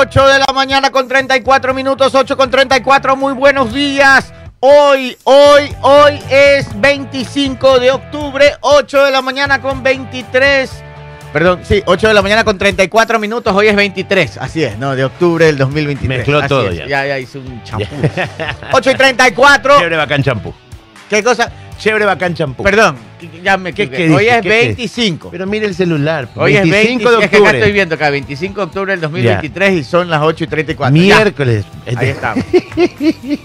8 de la mañana con 34 minutos, 8 con 34, muy buenos días. Hoy, hoy, hoy es 25 de octubre, 8 de la mañana con 23. Perdón, sí, 8 de la mañana con 34 minutos, hoy es 23, así es, ¿no? De octubre del 2023. Mezcló así todo es, ya. Ya, ya hice un champú. 8 y 34. Chévere bacán champú. ¿Qué cosa? Chévere bacán champú. Perdón, ya me ¿Qué- equivoqué. qué Hoy es ¿Qué- qué? 25. Pero mire el celular. Hoy es 25 25 de Es que acá estoy octubre. viendo acá, 25 de octubre del 2023 y son las 8 y 34. Ya. Miércoles. Ahí estamos.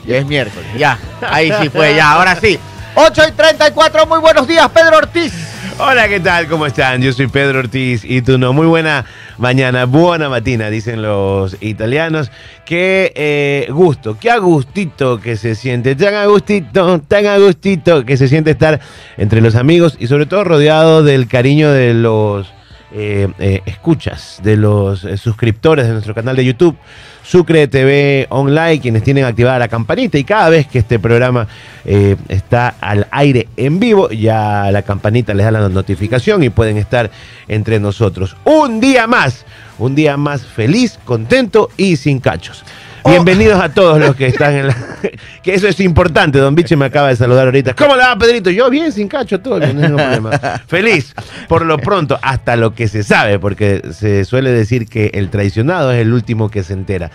Ya es miércoles. Ya. Ahí sí fue, ya. Ahora sí. 8 y 34. Muy buenos días, Pedro Ortiz. Hola, ¿qué tal? ¿Cómo están? Yo soy Pedro Ortiz y tú no. Muy buena mañana, buena matina, dicen los italianos. Qué eh, gusto, qué agustito que se siente, tan agustito, tan agustito que se siente estar entre los amigos y sobre todo rodeado del cariño de los eh, eh, escuchas, de los eh, suscriptores de nuestro canal de YouTube. Sucre TV Online, quienes tienen activada la campanita y cada vez que este programa está al aire en vivo, ya la campanita les da la notificación y pueden estar entre nosotros. Un día más, un día más feliz, contento y sin cachos. Oh. Bienvenidos a todos los que están en la... que eso es importante, don Biche me acaba de saludar ahorita. ¿Cómo le va, Pedrito? Yo bien, sin cacho, todo, no problema. Feliz, por lo pronto, hasta lo que se sabe, porque se suele decir que el traicionado es el último que se entera.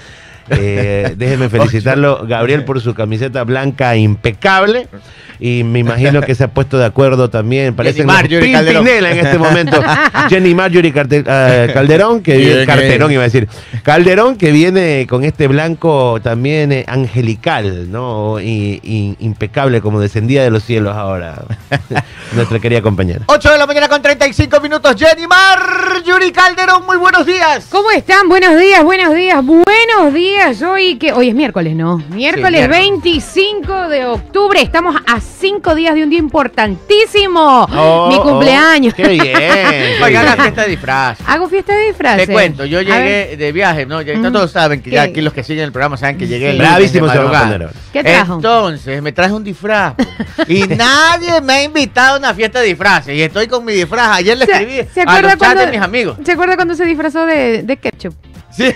Eh, déjeme felicitarlo, Gabriel, por su camiseta blanca impecable. Y me imagino que se ha puesto de acuerdo también. Parece Marjorie Calderón. Pimpinela en este momento. Jenny Marjorie Carte- eh, Calderón, que viene, Carterón bien. iba a decir. Calderón que viene con este blanco también eh, angelical, ¿no? Y, y impecable como descendía de los cielos ahora. Nuestra querida compañera. 8 de la mañana con 35 minutos. Jenny Mar, Yuri Calderón, muy buenos días. ¿Cómo están? Buenos días, buenos días, buenos días. Hoy que hoy es miércoles, ¿no? Miércoles miércoles. 25 de octubre. Estamos a cinco días de un día importantísimo. Oh, Mi oh, cumpleaños. qué bien. Oigan, la fiesta de disfraz. Hago fiesta de disfraces. Te cuento, yo llegué de viaje, ¿no? Ya. Todos saben que ya aquí los que siguen el programa saben que llegué el Sí. Bravísimo se va. ¿Qué trajo? Entonces, me traje un disfraz. y nadie me ha invitado a una fiesta de disfraces. Y estoy con mi disfraz. Ayer le escribí ¿Se, se a los cuando, de mis amigos. ¿Se acuerda cuando se disfrazó de, de ketchup? Sí.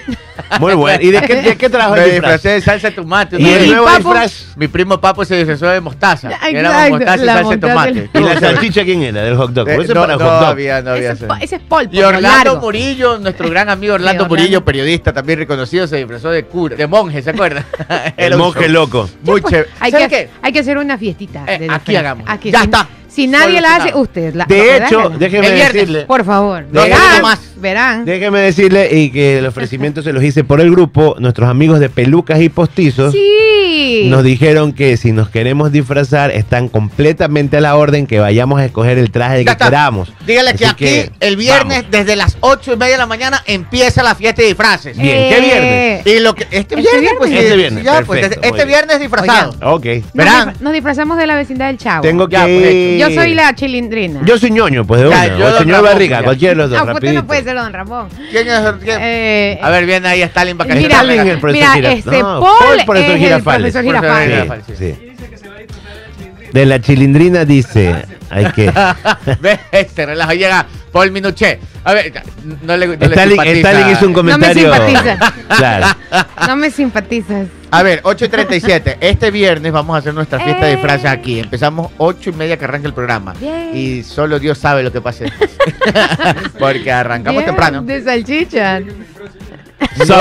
Muy bueno. ¿Y de qué, de qué trajo Me el disfraz? disfracé de salsa de tomate. ¿Y una el vez. nuevo Papo? disfraz? Mi primo Papo se disfrazó de mostaza. Ya, Era exacto, mostaza y salsa de tomate. y- ¿Y la salchicha quién era? Del hot dog. Eh, no, para no hot dog. había, no había. ese, es po- ese es polvo. Y Orlando largo. Murillo, nuestro gran amigo Orlando Orlando. Murillo, periodista también reconocido, se disfrazó de cura, de monje, ¿se acuerdan? El monje loco. Muy Pues, chévere. Hay ¿Saben que, qué? hay que hacer una fiestita. Eh, de aquí hagamos. Aquí, Ya está. Si nadie la hace, usted la De hecho, déjeme El viernes. decirle. Por favor. Verán. más. Verán. Déjeme decirle y que el ofrecimiento se los hice por el grupo. Nuestros amigos de Pelucas y Postizos Sí. nos dijeron que si nos queremos disfrazar están completamente a la orden que vayamos a escoger el traje Ya que está. queramos. Dígale que aquí el viernes vamos. desde las ocho y media de la mañana empieza la fiesta de disfraces. Bien, ¿qué Eh, Y lo que este ¿Este viernes, viernes? pues Este viernes, ya, pues, perfecto, este viernes disfrazado. Ok. Nos, Verán. disfra- nos disfrazamos de la vecindad del Chavo. Tengo Ya, que. pues, ir- Yo soy la chilindrina. Yo soy ñoño, pues de Ya, una. yo o el don señor Ramón, Barriga, cualquiera de los dos. Ah, usted rapidito. no puede ser don Ramón. ¿Quién es? quién? Eh, A ver, viene ahí Stalin para mira, Stalin, el profesor mira, Giraf- este no, Paul, es el Girafales. profesor Profesor Girafales. Girafales. Sí, sí. De la chilindrina dice, hay que... Ve, este relajo llega Paul Minuché. A ver, no le, no le Stalin, simpatiza. Stalin hizo un comentario... simpatiza. Claro. No me simpatizas. A ver, 8 y 37. Este viernes vamos a hacer nuestra fiesta de Eh. disfraces aquí. Empezamos 8 y media que arranca el programa. Bien. Y solo Dios sabe lo que pase. Porque arrancamos Bien, temprano. De salchicha. Dijo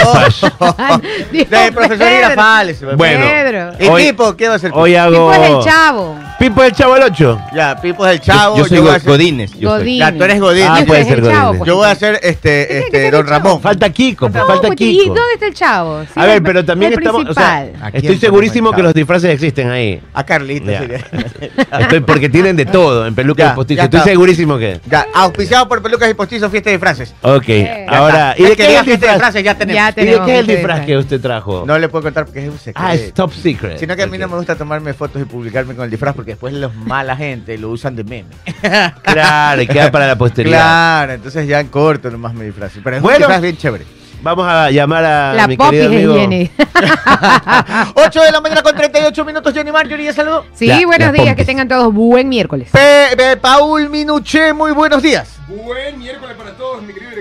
De profesor Pedro. Girafales. Bueno. Pedro. ¿Y Hoy- Pipo? ¿Qué va a hacer? Hoy hago... Tipo es el chavo. Pipo el Chavo el 8. Ya, Pipo es el chavo. yo soy voy a Godínez. yo soy. Godín. Ya, tú eres Godín. Ah, Yo puede ser Godínez. Yo voy a hacer este, Tiene que este, ser Don el chavo. Ramón. Falta Kiko, pues, No, falta pues, ¿Y Kiko. dónde está el chavo? Sí, A ver, el- pero también el estamos... o sea, principal. ¿A quién estoy ponemos segurísimo el que chavo? los disfraces existen ahí. A Ya. Estoy, porque tienen de todo en peluca Ya, y postizo. ya Estoy está. segurísimo que... Ya, auspiciado por Pelucas y Postizos, fiesta de disfraces. Ok, ahora... ¿Y de que qué diga es el fiesta de disfraz? ya tenemos. Ya ¿Y de tenemos qué es el este disfraz que usted trajo? No le puedo contar porque es un secreto. Ah, es top secret. Sino que a mí no me gusta tomarme fotos y publicarme con el disfraz porque después los mala gente lo usan de meme. Claro, y queda para la posteridad. Claro, entonces ya en corto nomás me disfrazo. Pero es Bueno. un bien chévere. Vamos a llamar a La mi popis querido amigo. Jenny. 8 de la mañana con 38 minutos, Jenny Marjorie, ya saludó. Sí, La- buenos días, pompis. que tengan todos buen miércoles. Pe- Pe- Paul Minuché, muy buenos días. Buen miércoles para todos, mi querido.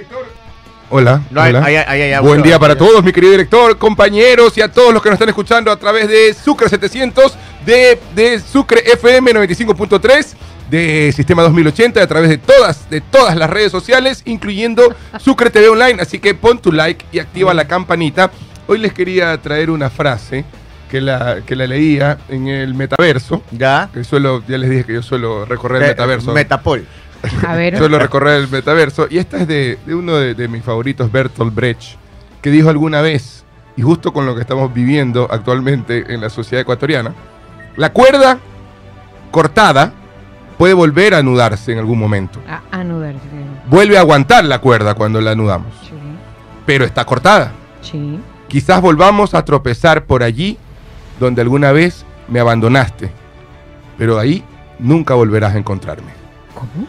Hola. No, hay- hola. hay- hay- hay audio. Buen día para todos, mi querido director, compañeros y a todos los que nos están escuchando a través de Sucre 700, de, de Sucre FM 95.3, de Sistema 2080, a través de todas, de todas las redes sociales, incluyendo Sucre TV Online. Así que pon tu like y activa la campanita. Hoy les quería traer una frase que la, que la leía en el metaverso. Ya. Que suelo, ya les dije que yo suelo recorrer el Eh, metaverso. Metapol. A ver. Suelo recorrer el metaverso. Y esta es de, de uno de, de mis favoritos, Bertolt Brecht, que dijo alguna vez, y justo con lo que estamos viviendo actualmente en la sociedad ecuatoriana, la cuerda cortada puede volver a anudarse en algún momento. A, anudarse. Vuelve a aguantar la cuerda cuando la anudamos, Sí. pero está cortada. Sí. Quizás volvamos a tropezar por allí donde alguna vez me abandonaste, pero ahí nunca volverás a encontrarme. ¿Cómo?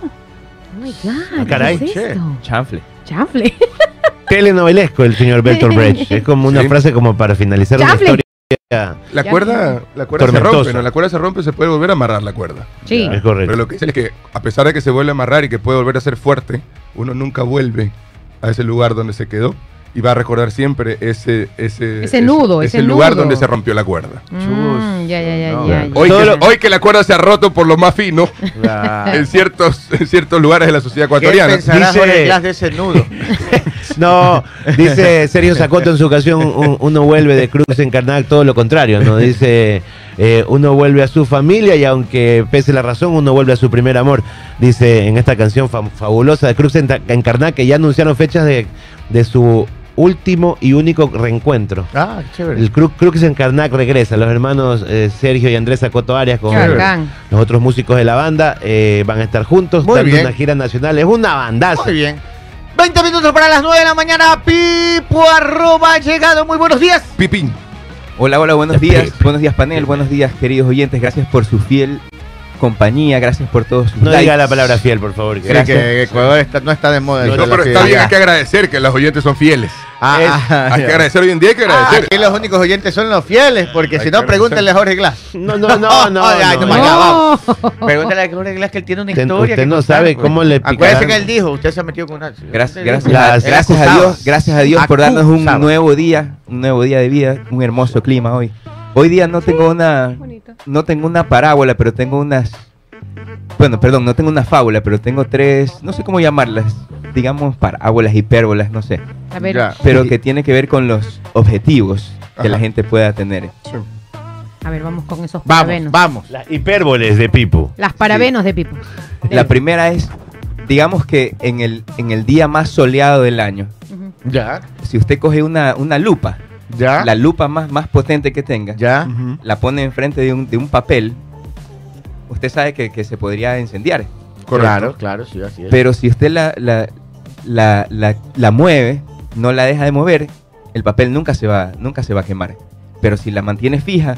My God. Ah, caray, ¿qué es esto? Chanfle. Chanfle. Telenovelesco el señor Bertolt Brecht. Es como una Sí. frase como para finalizar una Chanfle. historia. La Ya cuerda, la cuerda se Tormentosa. rompe, ¿no? La cuerda se rompe, se puede volver a amarrar la cuerda. Sí. Es correcto. Pero lo que dicen es que a pesar de que se vuelve a amarrar y que puede volver a ser fuerte, uno nunca vuelve a ese lugar donde se quedó y va a recordar siempre ese ese, Ese nudo, ese lugar nudo. donde se rompió la cuerda. Mm, ya, ya, ya, No. ya, ya. Hoy que, lo- hoy que la cuerda se ha roto por lo más fino en ciertos en ciertos lugares de la sociedad ¿Qué ecuatoriana. pensará Dice- de ese nudo? No, dice Sergio Sacoto en su ocasión, un- uno vuelve de Cruz en Carnac, todo lo contrario, ¿no? Dice, eh, uno vuelve a su familia y aunque pese la razón, uno vuelve a su primer amor. Dice en esta canción fa- fabulosa de Cruz en Carnac que ya anunciaron fechas de, de su último y único reencuentro. Ah, chévere. El Cruz, Cruz en regresa, los hermanos eh, Sergio y Andrés Sacoto Arias con los otros músicos de la banda eh, van a estar juntos, Muy dando bien. una gira nacional. Es una bandaza. Muy bien. 20 minutos para las 9 de la mañana. Pipo arroba ha llegado. Muy buenos días. Pipín. Hola, hola, buenos días. Buenos días, panel. Buenos días, queridos oyentes. Gracias por su fiel compañía. Gracias por todos sus No likes. diga la palabra fiel, por favor. que- Creo que Ecuador está- no está de moda. No, pero está bien, hay que agradecer que los oyentes son fieles. Ah, Es- ah, Hay ya. que agradecer hoy en día, hay que Ah, agradecer. aquí los únicos oyentes son los fieles, porque Hay si que no, pregúntenle a Jorge Glass. No, no, no, no. Ay, no, no, no. ya, vamos. No. Pregúntale a Jorge Glass que él tiene una historia. usted que no contar, sabe pues. cómo le Acuérdese que él dijo, usted se ha metido con una. Gracias, gracias, Las- a, gracias a. Dios, gracias a Dios por darnos un nuevo día, un nuevo día de vida, un hermoso clima hoy. Hoy día no tengo una, Bonito. No tengo una parábola, pero tengo unas, bueno, perdón, no tengo una fábula, pero tengo tres, no sé cómo llamarlas, digamos parábolas, hipérbolas, no sé, A ver. Ya. pero que tiene que ver con los objetivos que Ajá. la gente pueda tener. A ver, vamos con esos Vamos, parabenos. vamos. Las hipérboles de Pipo. Las parabenos de Pipo. La primera es, digamos que en el, en el día más soleado del año. Ya, si usted coge una, una lupa, ya, la lupa más, más potente que tenga, ya. La pone enfrente de un, de un papel, usted sabe que, que se podría incendiar. Correcto. Claro, claro, sí, así es. Pero si usted la, la, la, la- la mueve, no la deja de mover, el papel nunca se, va, nunca se va a quemar. Pero si la mantiene fija,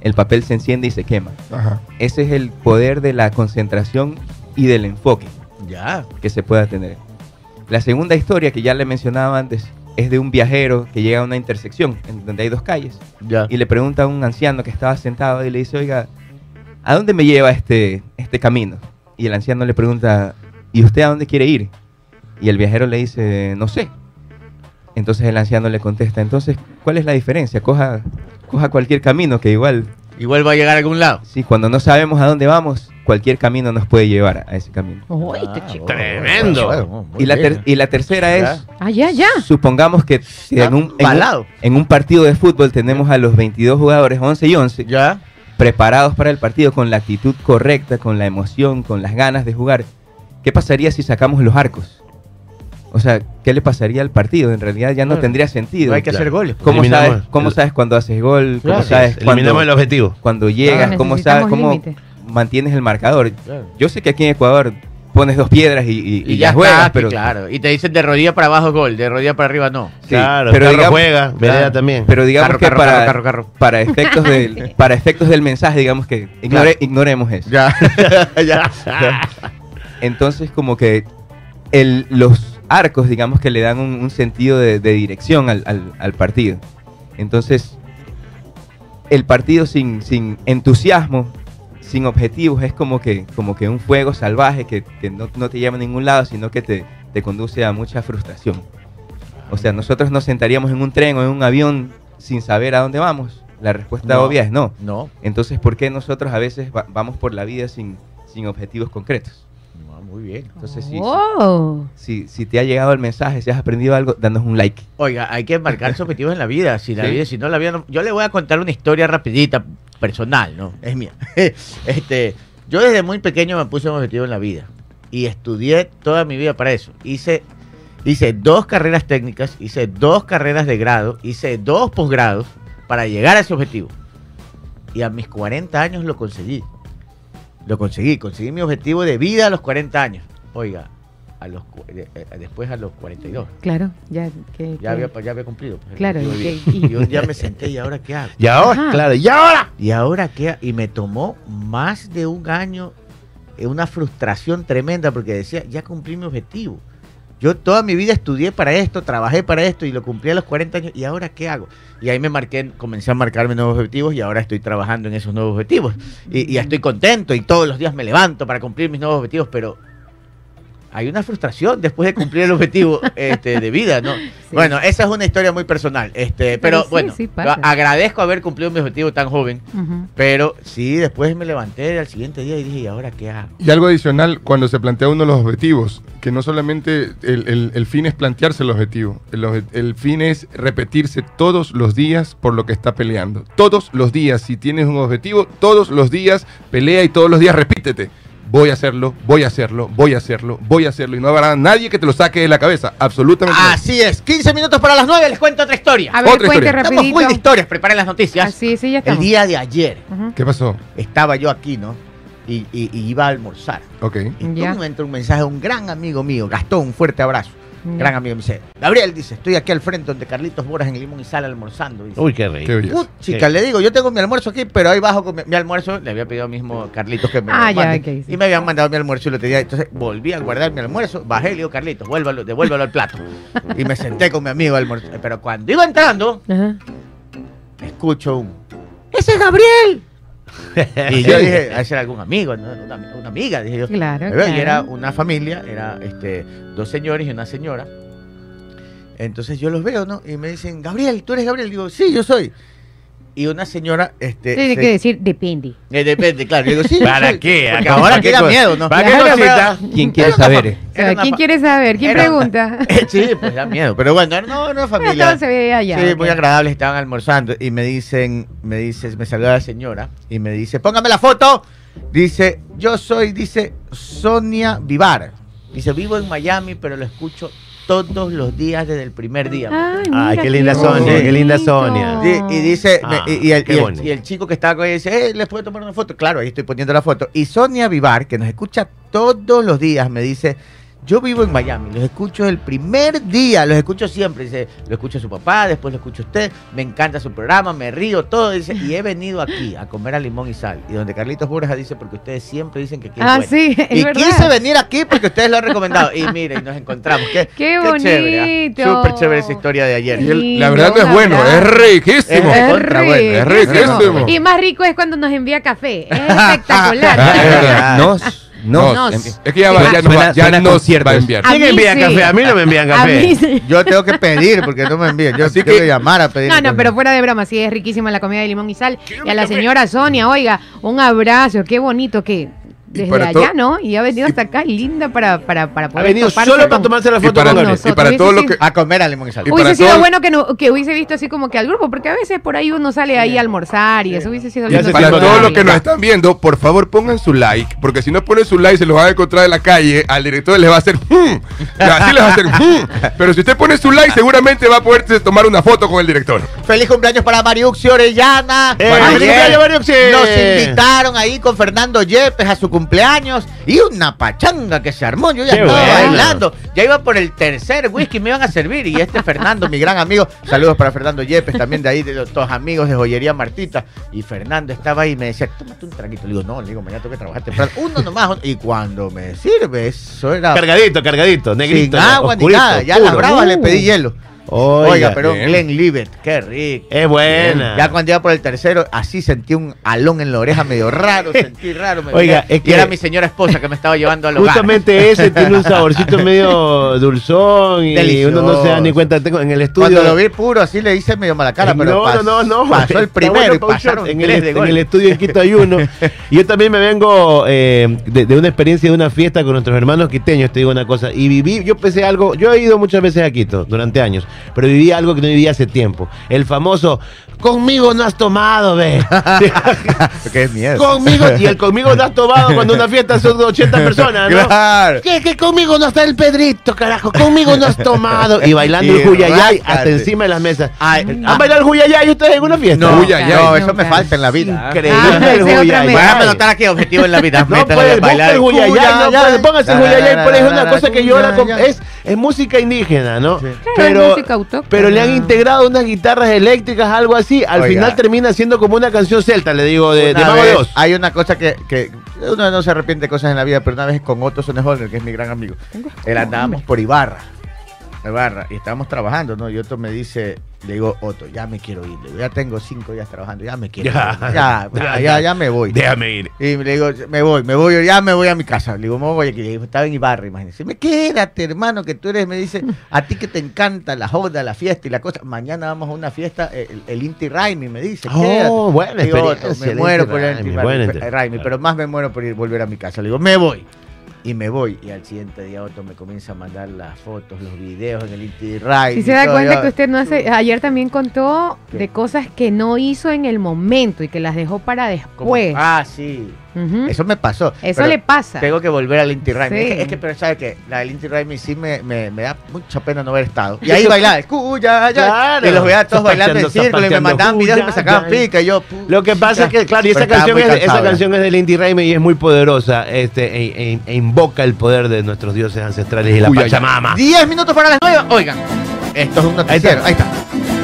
el papel se enciende y se quema. Ajá. Ese es el poder de la concentración y del enfoque Ya. que se pueda tener. La segunda historia que ya le mencionaba antes es de un viajero que llega a una intersección en donde hay dos calles Ya. y le pregunta a un anciano que estaba sentado y le dice, oiga, ¿a dónde me lleva este, este camino? Y el anciano le pregunta, ¿y usted a dónde quiere ir? Y el viajero le dice, no sé. Entonces el anciano le contesta, entonces, ¿cuál es la diferencia? Coja, coja cualquier camino que igual, Igual va a llegar a algún lado. sí, cuando no sabemos a dónde vamos, cualquier camino nos puede llevar a ese camino. Uy, este chico. Tremendo. Bueno, Y la, ter- bien. y la tercera es, Ah, ya, ya. supongamos que en un, en, un, balado. en un partido de fútbol tenemos a los 22 jugadores, 11 y 11, Ya. preparados para el partido con la actitud correcta, con la emoción, con las ganas de jugar. ¿Qué pasaría si sacamos los arcos? O sea, ¿qué le pasaría al partido? En realidad ya no Claro. tendría sentido. No hay que Claro. hacer goles. ¿Cómo Eliminamos sabes, cómo sabes cuando haces gol? ¿Cómo Claro. sabes Eliminamos cuando, el objetivo. cuando llegas? ¿Cómo sabes cómo. Mantienes el marcador? Claro. Yo sé que aquí en Ecuador pones dos piedras y, y, y Y ya las juegas, está, pero, claro. Y te dicen de rodilla para abajo gol, de rodilla para arriba no. sí, claro, pero Carro digamos, juega, claro. también. pero digamos Carro, que carro, para, carro, carro, carro. para efectos del para efectos del mensaje, digamos que ignore- Claro. ignoremos eso. Ya. ya. Entonces, como que el, los arcos, digamos que le dan un, un sentido de, de dirección al, al- al partido. Entonces, el partido sin, sin entusiasmo, sin objetivos, es como que, como que un fuego salvaje que, que no, no te lleva a ningún lado, sino que te, te conduce a mucha frustración. O sea, nosotros nos sentaríamos en un tren o en un avión sin saber a dónde vamos. La respuesta No. obvia es no. No. Entonces, ¿por qué nosotros a veces va- vamos por la vida sin, sin objetivos concretos? Muy bien. Entonces, sí, Oh. si, si te ha llegado el mensaje, si has aprendido algo, danos un like. Oiga, hay que marcarse objetivos en la vida. Si la Sí. vida, si no la vida, no- yo le voy a contar una historia rapidita, personal, ¿no? Es mía. este, yo desde muy pequeño me puse un objetivo en la vida y estudié toda mi vida para eso. Hice, hice dos carreras técnicas, hice dos carreras de grado, hice dos posgrados para llegar a ese objetivo. Y a mis 40 años lo conseguí. Lo conseguí, conseguí mi objetivo de vida a los 40 años. Oiga, a los, eh, eh, después a los 42. Claro, ya que. Ya que- había, ya había cumplido. pues, Claro, y vida. que- y un día me senté y ahora qué hago. Y ahora, Ajá. claro, y ahora. Y ahora qué y me tomó más de un año eh, una frustración tremenda porque decía, ya cumplí mi objetivo. Yo toda mi vida estudié para esto, trabajé para esto y lo cumplí a los 40 años. ¿Y ahora qué hago? Y ahí me marqué, comencé a marcarme nuevos objetivos y ahora estoy trabajando en esos nuevos objetivos. Y, y estoy contento y todos los días me levanto para cumplir mis nuevos objetivos, pero hay una frustración después de cumplir el objetivo este, de vida, ¿no? Bueno, esa es una historia muy personal. Este, pero Pero sí, bueno, sí agradezco haber cumplido mi objetivo tan joven. Pero sí, después me levanté al siguiente día y dije, ¿y ahora qué hago? Y algo adicional, cuando se plantea uno de los objetivos, que no solamente el, el- el fin es plantearse el objetivo, el, el fin es repetirse todos los días por lo que está peleando. Todos los días, si tienes un objetivo, todos los días pelea y todos los días repítete. Voy a hacerlo, voy a hacerlo, voy a hacerlo, voy a hacerlo. Y no habrá nadie que te lo saque de la cabeza. Absolutamente. Así es, 15 minutos para las 9, les cuento otra historia. A ver, Otra cuente historia. Estamos full de historias, preparen las noticias. Así, sí, ya El día de ayer. ¿Qué pasó? estaba yo aquí, ¿no? Y, y- y iba a almorzar. Ok. Y Ya. tú me entra un mensaje de un gran amigo mío, Gastón, un fuerte abrazo. Ya. Gran amigo, me dice, Gabriel, dice, estoy aquí al frente donde Carlitos Boras en el Limón y Sal almorzando. dice. Uy, qué rico. Chica, le digo, yo tengo mi almuerzo aquí, pero ahí bajo con mi, mi almuerzo. Le había pedido mismo Carlitos que me lo Ah, ya, mande, ok, sí. Y me habían mandado mi almuerzo y lo tenía. Entonces volví a guardar mi almuerzo, bajé y le digo, Carlitos, vuélvalo, devuélvalo al plato. Y me senté con mi amigo a almorzar. Pero cuando iba entrando, Ajá. escucho un. ¡Ese es Gabriel! Y yo dije, a ser algún amigo, ¿no? una, una amiga, dije yo. Claro, Y era una familia, era este, dos señores y una señora. Entonces yo los veo, ¿no? Y me dicen, Gabriel, ¿tú eres Gabriel? Digo, sí, yo soy. Y una señora, este. Tiene se- que decir, depende. eh, depende, claro. Digo, sí. ¿Para soy. qué? Ahora ¿para qué queda cosa? miedo, ¿no? ¿Para qué cosita? ¿Quién quiere saber? eh? O sea, ¿Quién quiere saber? ¿Quién pregunta? sí, pues da miedo. Pero bueno, no, no familia. Todo se veía allá. Sí, muy agradables, estaban almorzando y me dicen, me dice, me saluda la señora y me dice, póngame la foto. Dice, yo soy, dice, Sonia Vivar. Dice, vivo en Miami, pero lo escucho todos los días desde el primer día. Ay, Ay, qué linda Sonia, qué linda. Sonia. Y, y dice, me- Ah, y, y el, qué y el- bonito. y el chico que estaba con ella dice, eh, ¿les puedo tomar una foto? Claro, ahí estoy poniendo la foto. Y Sonia Vivar, que nos escucha todos los días, me dice, yo vivo en Miami, los escucho el primer día, los escucho siempre. Dice, lo escucho a su papá, después lo escucho a usted, me encanta su programa, me río, todo. Dice, y he venido aquí a comer a limón y sal. Y donde Carlitos Borja dice, porque ustedes siempre dicen que aquí es Ah, bueno. sí, es Y verdad. quise venir aquí porque ustedes lo han recomendado. Y mire, y nos encontramos. Qué, Qué chévere, ¿ah? bonito. Súper chévere esa historia de ayer. Y el- Lindo, la verdad no es bueno, abrazo. es riquísimo. Es Es contra bueno, es riquísimo. riquísimo. Y más rico es cuando nos envía café. Es espectacular. Ah, es verdad. verdad. Nos, No. Nos. es que ya, va- ya, nos va, Suena- ya suena nos va a enviar. ¿Quién mí envía sí. café? A mí no me envían A café. mí sí. Yo tengo que pedir porque no me envían. Yo Así tengo que- que llamar a pedir. No, no, pero fuera de broma, sí es riquísima la comida de limón y sal. Y a la señora Sonia, oiga, un abrazo, qué bonito que desde para allá, ¿no? Y ha venido hasta acá, linda para, para, para Ha poder venido toparse solo para con- tomarse la Y foto para, con nosotros. Y para Hubiese todo lo sido- que... A comer a limón y sal. Y Hubiese para sido todo- bueno que, no, que hubiese visto así como que al grupo, porque a veces por ahí uno sale ahí a almorzar y eso hubiese sido lindo. Para todos los que nos están viendo, por favor pongan su like, porque si no ponen su like se los van a encontrar en la calle, al director les va a hacer "Hmm", así les va a hacer "Hmm". pero si usted pone su like seguramente va a poderse tomar una foto con el director. Feliz cumpleaños para Mariuxi Orellana. Eh, Ayer feliz cumpleaños, Mariuxi. Nos invitaron ahí con Fernando Yepes a su cumpleaños y una pachanga que se armó. Yo ya Qué estaba bueno. bailando. Ya iba por el tercer whisky, me iban a servir. Y este Fernando, mi gran amigo, saludos para Fernando Yepes, también de ahí, de los todos amigos de Joyería Martita. Y Fernando estaba ahí y me decía, tómate un traguito. Le digo, no, le digo, mañana tengo que trabajar temprano. Uno nomás. Y cuando me sirve, eso era Cargadito, cargadito, negrito. sin agua ni nada. Ya a oscuro. bravas le Uh. pedí hielo. Oiga, pero bien. Glenn Libet, qué rico. Es buena. Ya cuando iba por el tercero, así sentí un alón en la oreja medio raro, sentí raro. me- Oiga, es y que- era mi señora esposa que me estaba llevando al hogar. Justamente ese tiene un saborcito medio dulzón y Delicioso. uno no se da ni cuenta. Tengo en el estudio. Cuando lo vi puro, así le hice medio mala cara, pero no, pas- no, no, no. pasó el primero bueno y pasaron en el, de en el estudio en Quito hay uno. y yo también me vengo eh, de, de una experiencia de una fiesta con nuestros hermanos quiteños, te digo una cosa. Y viví, yo pensé algo, yo he ido muchas veces a Quito durante años, pero viví algo que no viví hace tiempo. El famoso, conmigo no has tomado, ve. Qué miedo. conmigo, y el conmigo no has tomado cuando una fiesta son 80 personas, ¿no? Claro. Que, que conmigo no está el Pedrito, carajo. Conmigo no has tomado. Y bailando Y el huyayay ráscate. hasta encima de las mesas. Ay, ¿Han bailado el huyayay ustedes en una fiesta? No, no, eso me falta en la vida. Increíble Ah, el mesa. Déjame anotar aquí objetivo en la vida. No a bailar el huyayay, no póngase el La, la, huyayay, la, pero es la, una la, cosa que yo huyayay. es, es música indígena, ¿no? Sí. Claro, es música autóctona. pero le han integrado unas guitarras eléctricas, algo así. Al Oiga. final termina siendo como una canción celta, le digo, de, de Mago Oz. Hay una cosa que, que uno no se arrepiente de cosas en la vida, pero una vez con Otto Sonneholder, que es mi gran amigo, él andábamos por Ibarra, Ibarra, y estábamos trabajando, ¿no? Y Otto me dice, le digo, Otto, ya me quiero ir, le digo, ya tengo cinco días trabajando, ya me quiero Ya, ir, ya, ya, ya, ya me voy. Déjame ir. Y le digo, me voy, me voy, ya me voy a mi casa. Le digo, me voy aquí. Le digo, Estaba en Ibarra, imagínese. Me quédate, hermano, que tú eres, me dice, a ti que te encanta la joda, la fiesta y la cosa. Mañana vamos a una fiesta, el, el Inti Raimi, me dice. Oh, quédate. buena Digo, Otto, me muero por el Inti Raimi, pero más me muero por ir, volver a mi casa. Le digo, me voy. Y me voy. Y al siguiente día Otto me comienza a mandar las fotos, los videos en el Inti Raimi. Si se da cuenta yo- que usted no hace, ayer también contó ¿Qué? de cosas que no hizo en el momento y que las dejó para después. Ah, sí. Eso me pasó. Eso pero- le pasa. Tengo que volver al Inti Raimi. Sí. Es, que, es que, pero sabes que la del Inti Raimi sí me, me, me da mucha pena no haber estado. Y ahí bailaba, escuya, ya. Claro. Y los veía todos bailando en círculo y me mandaban videos y me sacaban pica. Y yo, Lo que pasa es que, claro, y esa canción, es, esa cansado ya. canción es del Inti Raimi y es muy poderosa este, e, e- e invoca el poder de nuestros dioses ancestrales y la Uy. Pachamama. 10 minutos para las 9. Oigan, esto es un noticiero. Ahí está.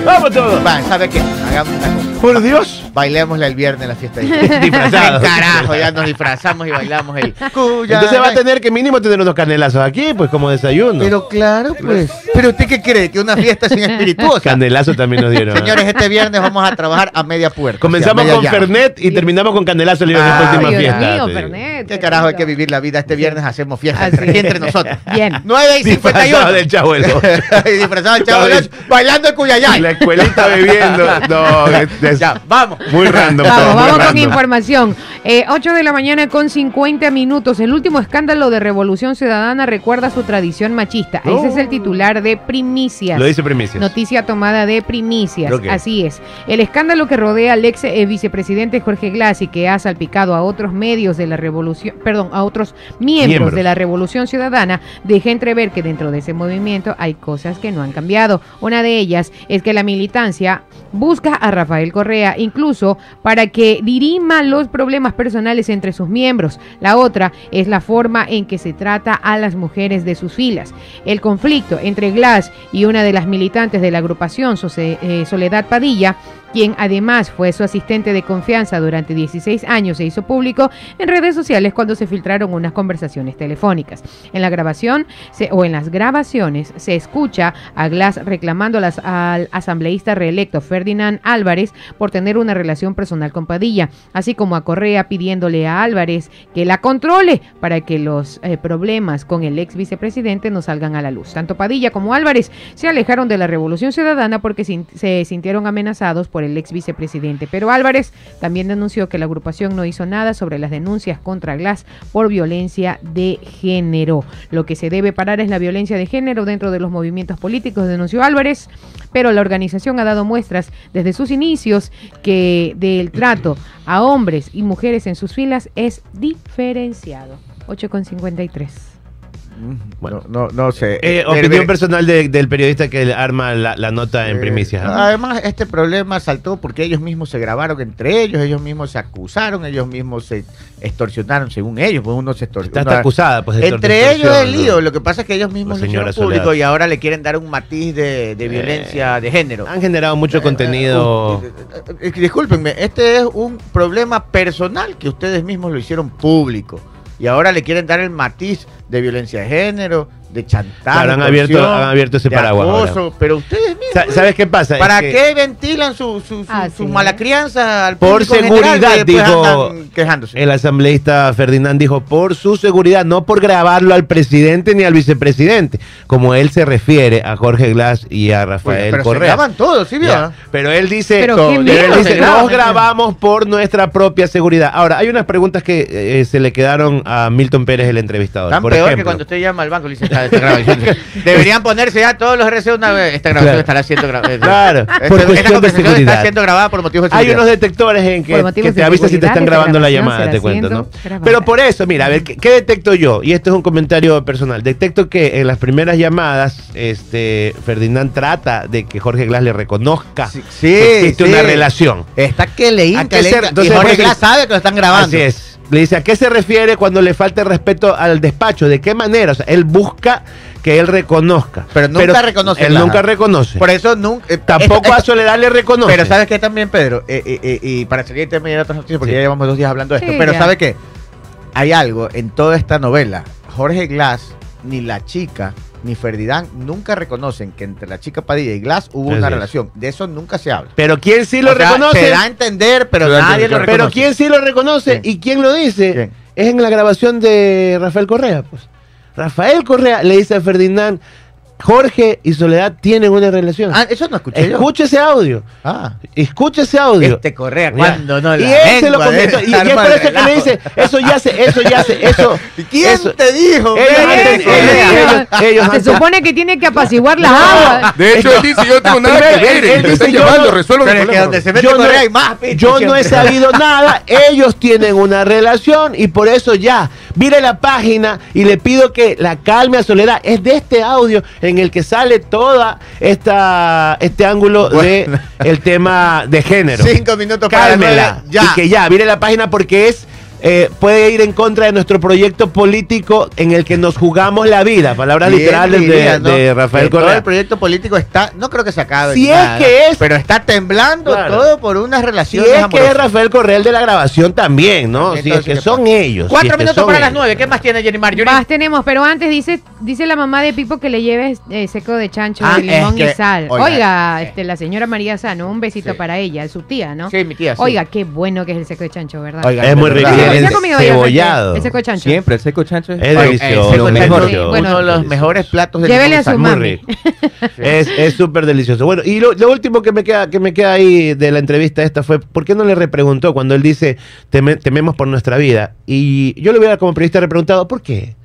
¡Vamos todos! Va, ¿sabe qué? Hagamos una cosa. ¡Por Dios! Bailémosla el viernes en la fiesta. Disfrazados. Carajo, ya nos disfrazamos y bailamos el. cuya, Entonces va a tener que mínimo tener unos canelazos aquí, pues como desayuno. Pero claro, pues. ¿Pero usted qué cree? ¿Que una fiesta sin espirituosa? Canelazo también nos dieron. ¿eh? Señores, este viernes vamos a trabajar a media puerta. Comenzamos o sea, a con. Fernet y terminamos con Canelazo en Ay, esta última Dios fiesta. mío. Fernet. ¿Qué carajo hay que vivir la vida? Este viernes hacemos fiesta entre, aquí es. entre nosotros. Bien. 9 y Disfrazado 51. del chavo del Ocho. y disfrazado del chavo. Ocho, bailando el cuyayay. La escuelita bebiendo. No, es, es Ya, vamos. muy random. todo, Vamos, muy vamos con random. información. Eh, 8 de la mañana con 50 minutos. El último escándalo de Revolución Ciudadana recuerda su tradición machista. No. Ese es el titular de Primicias. Lo dice Primicias. Noticia tomada de primicias. Así es. El escándalo que rodea al ex eh, vicepresidente Jorge Glass y que ha salpicado a otros medios de la revolución, perdón, a otros miembros, Miembros. de la revolución ciudadana, deja entrever que dentro de ese movimiento hay cosas que no han cambiado. Una de ellas es que la militancia busca a Rafael Correa incluso para que dirima los problemas personales entre sus miembros. La otra es la forma en que se trata a las mujeres de sus filas. El conflicto entre Glass y una de las militantes de la agrupación, eh, Soledad Padilla, quien además fue su asistente de confianza durante 16 años, se hizo público en redes sociales cuando se filtraron unas conversaciones telefónicas. En la grabación se- o en las grabaciones se escucha a Glass reclamando al asambleísta reelecto Ferdinand Álvarez por tener una relación personal con Padilla, así como a Correa pidiéndole a Álvarez que la controle para que los eh, problemas con el ex vicepresidente no salgan a la luz. Tanto Padilla como Álvarez se alejaron de la Revolución Ciudadana porque se sintieron amenazados por el ex vicepresidente. Pero Álvarez también denunció que la agrupación no hizo nada sobre las denuncias contra Glass por violencia de género. Lo que se debe parar es la violencia de género dentro de los movimientos políticos, denunció Álvarez, pero la organización ha dado muestras desde sus inicios que del trato a hombres y mujeres en sus filas es diferenciado. 8,53. Bueno. no, no, no sé. Eh, Pero, opinión personal de- del periodista que arma la, la nota en eh, primicias. ¿no? Además, este problema saltó porque ellos mismos se grabaron entre ellos, ellos mismos se acusaron, ellos mismos se extorsionaron, según ellos, pues uno se extorsionó. Está acusada, pues. Entre ellos el lío, lo que pasa es que ellos mismos hicieron señora público y ahora le quieren dar un matiz de, de Eh, violencia de género. Han generado mucho Eh, contenido. eh, eh, eh, discúlpenme, este es un problema personal que ustedes mismos lo hicieron público. Y ahora le quieren dar el matiz de violencia de género de chantaje. Claro, han abierto- han abierto ese paraguas ahora. pero ustedes mismos. Sa- ¿Sabes qué pasa? Es ¿Para que- qué ventilan su, su, su, Ah, su sí. mala crianza al Por seguridad, dijo quejándose? el asambleísta Ferdinand dijo, por su seguridad, no por grabarlo al presidente ni al vicepresidente, como él se refiere a Jorge Glass y a Oye, Rafael pero se Correa. graban todos, ¿sí? Ya, Pero él dice, Pero él dice, se nos grabamos por nuestra propia seguridad. Ahora, hay unas preguntas que eh, se le quedaron a Milton Pérez, el entrevistador. Tan por peor que cuando usted llama al banco y le dice, Deberían ponerse ya todos los RC una vez. Esta grabación Claro. estará siendo grabada. Claro, por esta de conversación seguridad. está siendo grabada por motivos de Hay seguridad. unos detectores en que, Por te de avisan si te están grabando la llamada, te cuento, ¿no? grabada. Pero por eso, mira, a ver, ¿qué, qué detecto yo? Y esto es un comentario personal. Detecto que en las primeras llamadas, este, Ferdinand trata de que Jorge Glass le reconozca Sí, que existe sí. una relación. Está que le ¿A hinca, qué le se- hinca. entonces, y Jorge por Glass sabe que lo están grabando. Así es. Le dice, ¿a qué se refiere cuando le falta el respeto al despacho? ¿De qué manera? O sea, él busca que él reconozca. Pero nunca reconoce Él nunca reconoce. Por eso nunca... eh, Tampoco esto- a Soledad le reconoce. Pero ¿sabes qué también, Pedro? Eh, eh, eh, y para seguir a otras noticias, porque Sí. ya llevamos dos días hablando de esto. Sí, pero ya. ¿sabe qué? Hay algo en toda esta novela. Jorge Glass, ni la chica, ni Ferdinand nunca reconocen que entre la chica Padilla y Glass hubo Así una es. relación. De eso nunca se habla. Pero ¿quién sí lo O sea, reconoce? Se da a entender, pero nadie lo reconoce. Pero ¿quién sí lo reconoce ¿Quién? y quién lo dice? ¿Quién? Es en la grabación de Rafael Correa. Pues. Rafael Correa le dice a Ferdinand, Jorge y Soledad tienen una relación. Ah, eso no escuché yo. Escucha ese audio. Ah. Escucha ese audio. Este Correa, cuando no la y él se lo comentó. Y, y es por eso que le dice, eso ya se, eso ya se, eso. ¿Y ¿Quién eso- te dijo? Ellos han- Correa? ellos- ellos- ellos Se supone que tiene que apaciguar las aguas. De hecho, él dice, yo no tengo nada que ver. él- dice, yo no- resuelvo mi Pero es que problema. donde se mete Yo no, Correa hay más yo no he sabido nada, ellos tienen una relación y por eso ya, mire la página y le pido que la calme a Soledad. Es de este audio en el que sale toda esta este ángulo Bueno. de el tema de género. Cinco minutos para Cálmela. ya. Y que ya, mire la página porque es eh, puede ir en contra de nuestro proyecto político en el que nos jugamos la vida. Palabras Bien literales de, diría, ¿no? de Rafael Todo Correa. el proyecto político está, no creo que se acabe. Si es que es- Pero está temblando Claro. todo por unas Si relaciones es que es Rafael Correa el de la grabación también, ¿no? Si es Entonces, que ¿qué son pasa? ellos. si Cuatro es que minutos para las nueve. ¿Qué más tiene Jenny Marjorie? Más tenemos, pero antes dice dice la mamá de Pipo que le lleves eh, seco de chancho, Ah, de limón es que- y sal. oiga, Oiga, eh. este, la señora María Sano, un besito Sí. para ella, es su tía, ¿no? Sí, mi tía. sí. Oiga, qué bueno que es el seco de chancho, ¿verdad? Oiga, Es muy rico. Verdad. Sí, Bien ¿se ha comido ya, cebollado. El seco chancho. Siempre, el seco chancho es... Delicioso. mejor. Sí, uno de los mejores platos de Llévele a su mami. Es es súper delicioso. Bueno, y lo, lo último que me queda que me queda ahí de la entrevista esta fue, ¿por qué no le repreguntó cuando él dice "Teme- tememos por nuestra vida? Y yo le hubiera como periodista repreguntado, ¿por qué?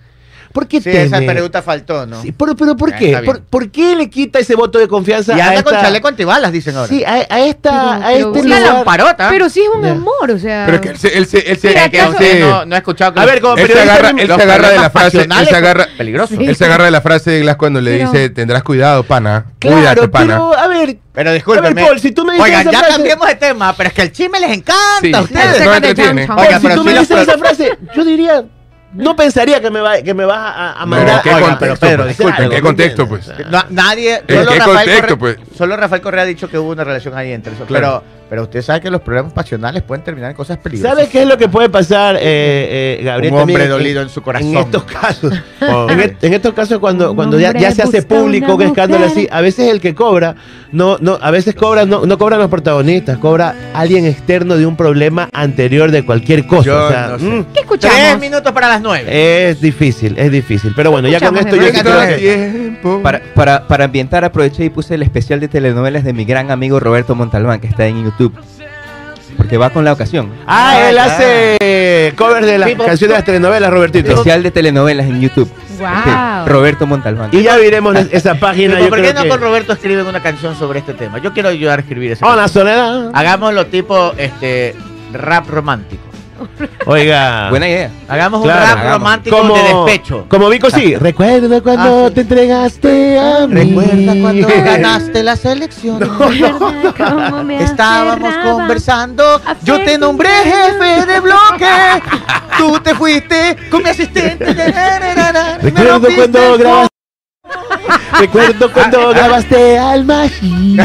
¿Por qué Sí, esa pregunta faltó, ¿no? Sí, pero, pero ¿por Ya, qué? ¿Por, por qué le quita ese voto de confianza Y a anda con esta- chaleco antibalas, dicen ahora. Sí, a, a esta, Pero- a pero este Una lugar. lamparota. Pero sí es un amor, o sea. Pero es que él se, él se, él se, Mira, él ¿acaso- se- no, no he escuchado que A ver, como él se agarra, él se agarra de la frase, él se agarra, peligrosos. Sí. él se agarra de la frase de Glass cuando le Pero- dice, tendrás cuidado, pana. Claro, Cuídate, pana. pero a ver, Pero discúlpeme. A ver, Paul, si tú me dices Oigan, esa ya frase- cambiemos de tema, pero es que el chisme les encanta Sí. a ustedes. no de entretiene. chancho. Oiga, si pero tú me dices esa frase, yo diría, no pensaría que me, va, que me vas a, a No, mandar. ¿en qué Oiga, contexto? pero Pedro, pues? disculpe, ¿En qué ¿me contexto, pues? No, nadie. ¿En Solo qué Rafael, contexto, Correa, pues? solo Rafael Correa ha dicho que hubo una relación ahí entre eso. Claro. Pero, pero usted sabe que los problemas pasionales pueden terminar en cosas peligrosas. ¿Sabes qué es lo que puede pasar, eh, eh, Gabriel? Un hombre también dolido en su corazón. En estos casos, en, en estos casos cuando, ya, se hace público un escándalo así, a veces el que cobra, no, no, a veces cobra, no, no cobran los protagonistas, cobra alguien externo de un problema anterior de cualquier cosa. Yo o sea, no sé. mm, ¿Qué escuchamos? Tres minutos para las nueve. es difícil, es difícil. Pero bueno, ya con esto yo creo. Para, para, para ambientar aproveché y puse el especial de telenovelas de mi gran amigo Roberto Montalbán, que está en YouTube. Porque va con la ocasión. Ah, él Ah, hace cover de las canciones de las telenovelas, Robertito. Especial de telenovelas en YouTube. Wow. Sí, Roberto Montalbán. Y ya veremos esa página. Yo ¿Por qué creo no que... con Roberto escriben una canción sobre este tema? Yo quiero ayudar a escribir esa Hola, canción. Soledad. Hagámoslo tipo este rap romántico. Oiga. Buena idea. Hagamos un rap hagamos. romántico como, de despecho. Como Vico sí. Recuerda cuando Ah, sí. te entregaste a mí. Recuerda cuando ganaste las elecciones. Cómo me Estábamos conversando, yo te nombré jefe de bloque, tú te fuiste con mi asistente. me Recuerdo cuando grabaste. Recuerdo cuando Ah, grabaste al Maggi.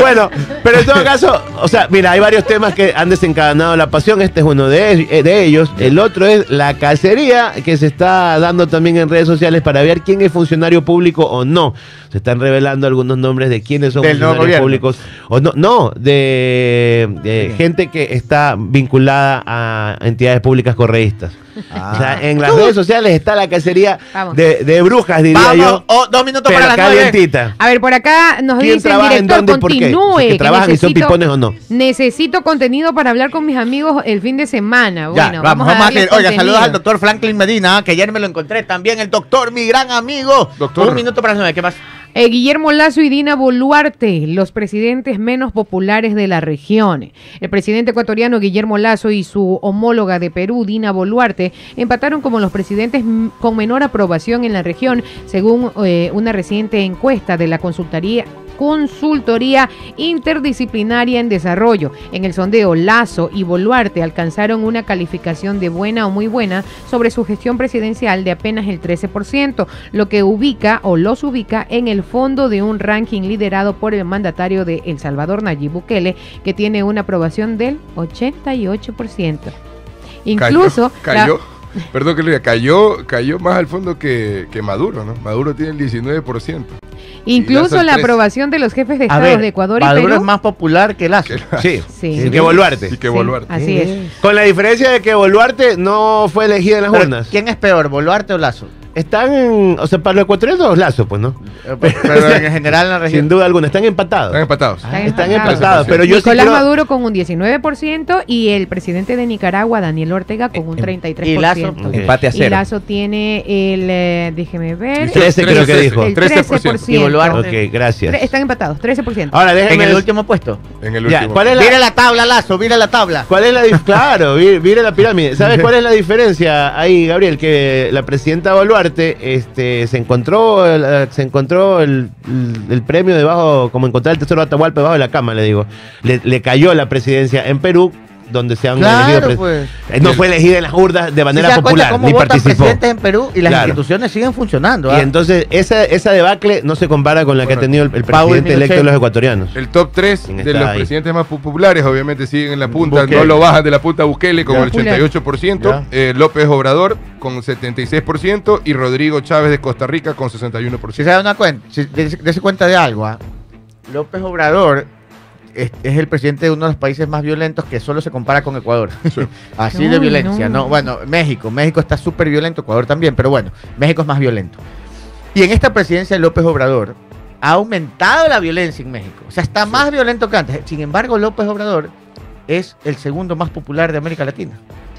Bueno, pero en todo caso, o sea, mira, hay varios temas que han desencadenado la pasión. Este es uno de, eh, de ellos. El otro es la cacería que se está dando también en redes sociales para ver quién es funcionario público o no. Se están revelando algunos nombres de quiénes son Del funcionarios públicos o no. No, de, de gente que está vinculada a entidades públicas correístas. Ah. O sea, en las redes sociales está la cacería de, de brujas, diría Vamos, yo. oh, dos minutos Pero para las nueve. calientita. A ver, por acá nos ¿Quién dice el trabaja en director, dónde y por qué? continúe. Si que que trabajan y son pipones o no. Necesito contenido para hablar con mis amigos el fin de semana. Ya, Bueno, vamos, vamos a darle. Oiga, saludos al doctor Franklin Medina, que ayer me lo encontré también, el doctor, mi gran amigo. Doctor. Un minuto para las nueve, ¿qué más? Eh, Guillermo Lazo y Dina Boluarte, los presidentes menos populares de la región. El presidente ecuatoriano Guillermo Lazo y su homóloga de Perú, Dina Boluarte, empataron como los presidentes con menor aprobación en la región, según eh, una reciente encuesta de la consultoría consultoría interdisciplinaria en desarrollo. En el sondeo, Lazo y Boluarte alcanzaron una calificación de buena o muy buena sobre su gestión presidencial de apenas el 13%, lo que ubica o los ubica en el fondo de un ranking liderado por el mandatario de El Salvador, Nayib Bukele, que tiene una aprobación del 88%. Incluso cayó, la- perdón que le diga, cayó, cayó más al fondo que, que Maduro, ¿no? Maduro tiene el 19%. incluso la 13. aprobación de los jefes de Estado ver, de Ecuador y Maduro Perú. es más popular que Lazo. Sí, Sí. sí. que Boluarte. Y que Sí, Boluarte. así es. Con la diferencia de que Boluarte no fue elegida en las Pero, urnas. ¿Quién es peor, Boluarte o Lazo? Están, en- o sea, para los ecuatorianos los lazos, pues, ¿no? Eh, Pero, pero en general en la Sin región. duda alguna, están empatados. Están empatados. Están Están empatados. empatados, pero yo sí Nicolás creo- Maduro con un 19% y el presidente de Nicaragua, Daniel Ortega, con un 33%. Y Lazo, Ok. Empate a Y cero. Lazo tiene el, eh, déjeme ver, Dice- 13 creo que 13, dijo. el 13%. Y Boluarte. Ok, gracias. Tre- Están empatados, 13%. Ahora En déjenme el último puesto. En el Ya, último. ¿cuál es la, Mira la tabla, Lazo, mira la tabla. ¿Cuál es la Claro, mire la pirámide. ¿Sabes cuál es la diferencia ahí, Gabriel? Que la presidenta Boluarte este, se encontró el, se encontró el- el premio debajo, como encontrar el tesoro de Atahualpa debajo de la cama, le digo. Le, le cayó la presidencia en Perú, donde se han Claro, elegido. pues. Eh, No fue elegida en las urnas de manera ¿Sí se da cuenta popular, cómo ni participó. presidentes en Perú y las Claro. instituciones siguen funcionando? Y ¿ah? entonces esa, esa debacle no se compara con la que ha tenido el, el presidente electo de los ecuatorianos. El top 3 ¿Quién de los ahí? presidentes más populares, obviamente, siguen en la punta. Bukele. No lo bajan de la punta Bukele con Ya. el 88%. eh, López Obrador con 76% y Rodrigo Chávez de Costa Rica con 61%. Si se da una cuenta, si dése dése cuenta de algo, ¿ah? López Obrador es, es el presidente de uno de los países más violentos que solo se compara con Ecuador. Así de violencia, no. no. Bueno, México, México está súper violento, Ecuador también, pero bueno, México es más violento. Y en esta presidencia de López Obrador ha aumentado la violencia en México. O sea, está más violento que antes. Sin embargo, López Obrador es el segundo más popular de América Latina.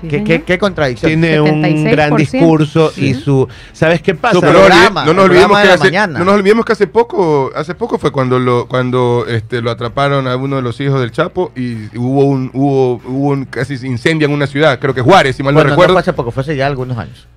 Sí, ¿Qué, qué, qué contradicción? Tiene un 76%. gran discurso y Sí. su... ¿Sabes qué pasa? Su No nos, programa, no nos olvidemos programa que de la hace, mañana. no nos olvidemos que hace poco, hace poco fue cuando lo, cuando este lo atraparon a uno de los hijos del Chapo y hubo un, hubo, hubo un casi se incendio en una ciudad, creo que Juárez, si mal Bueno, no no recuerdo. fue hace poco, fue hace ya algunos años.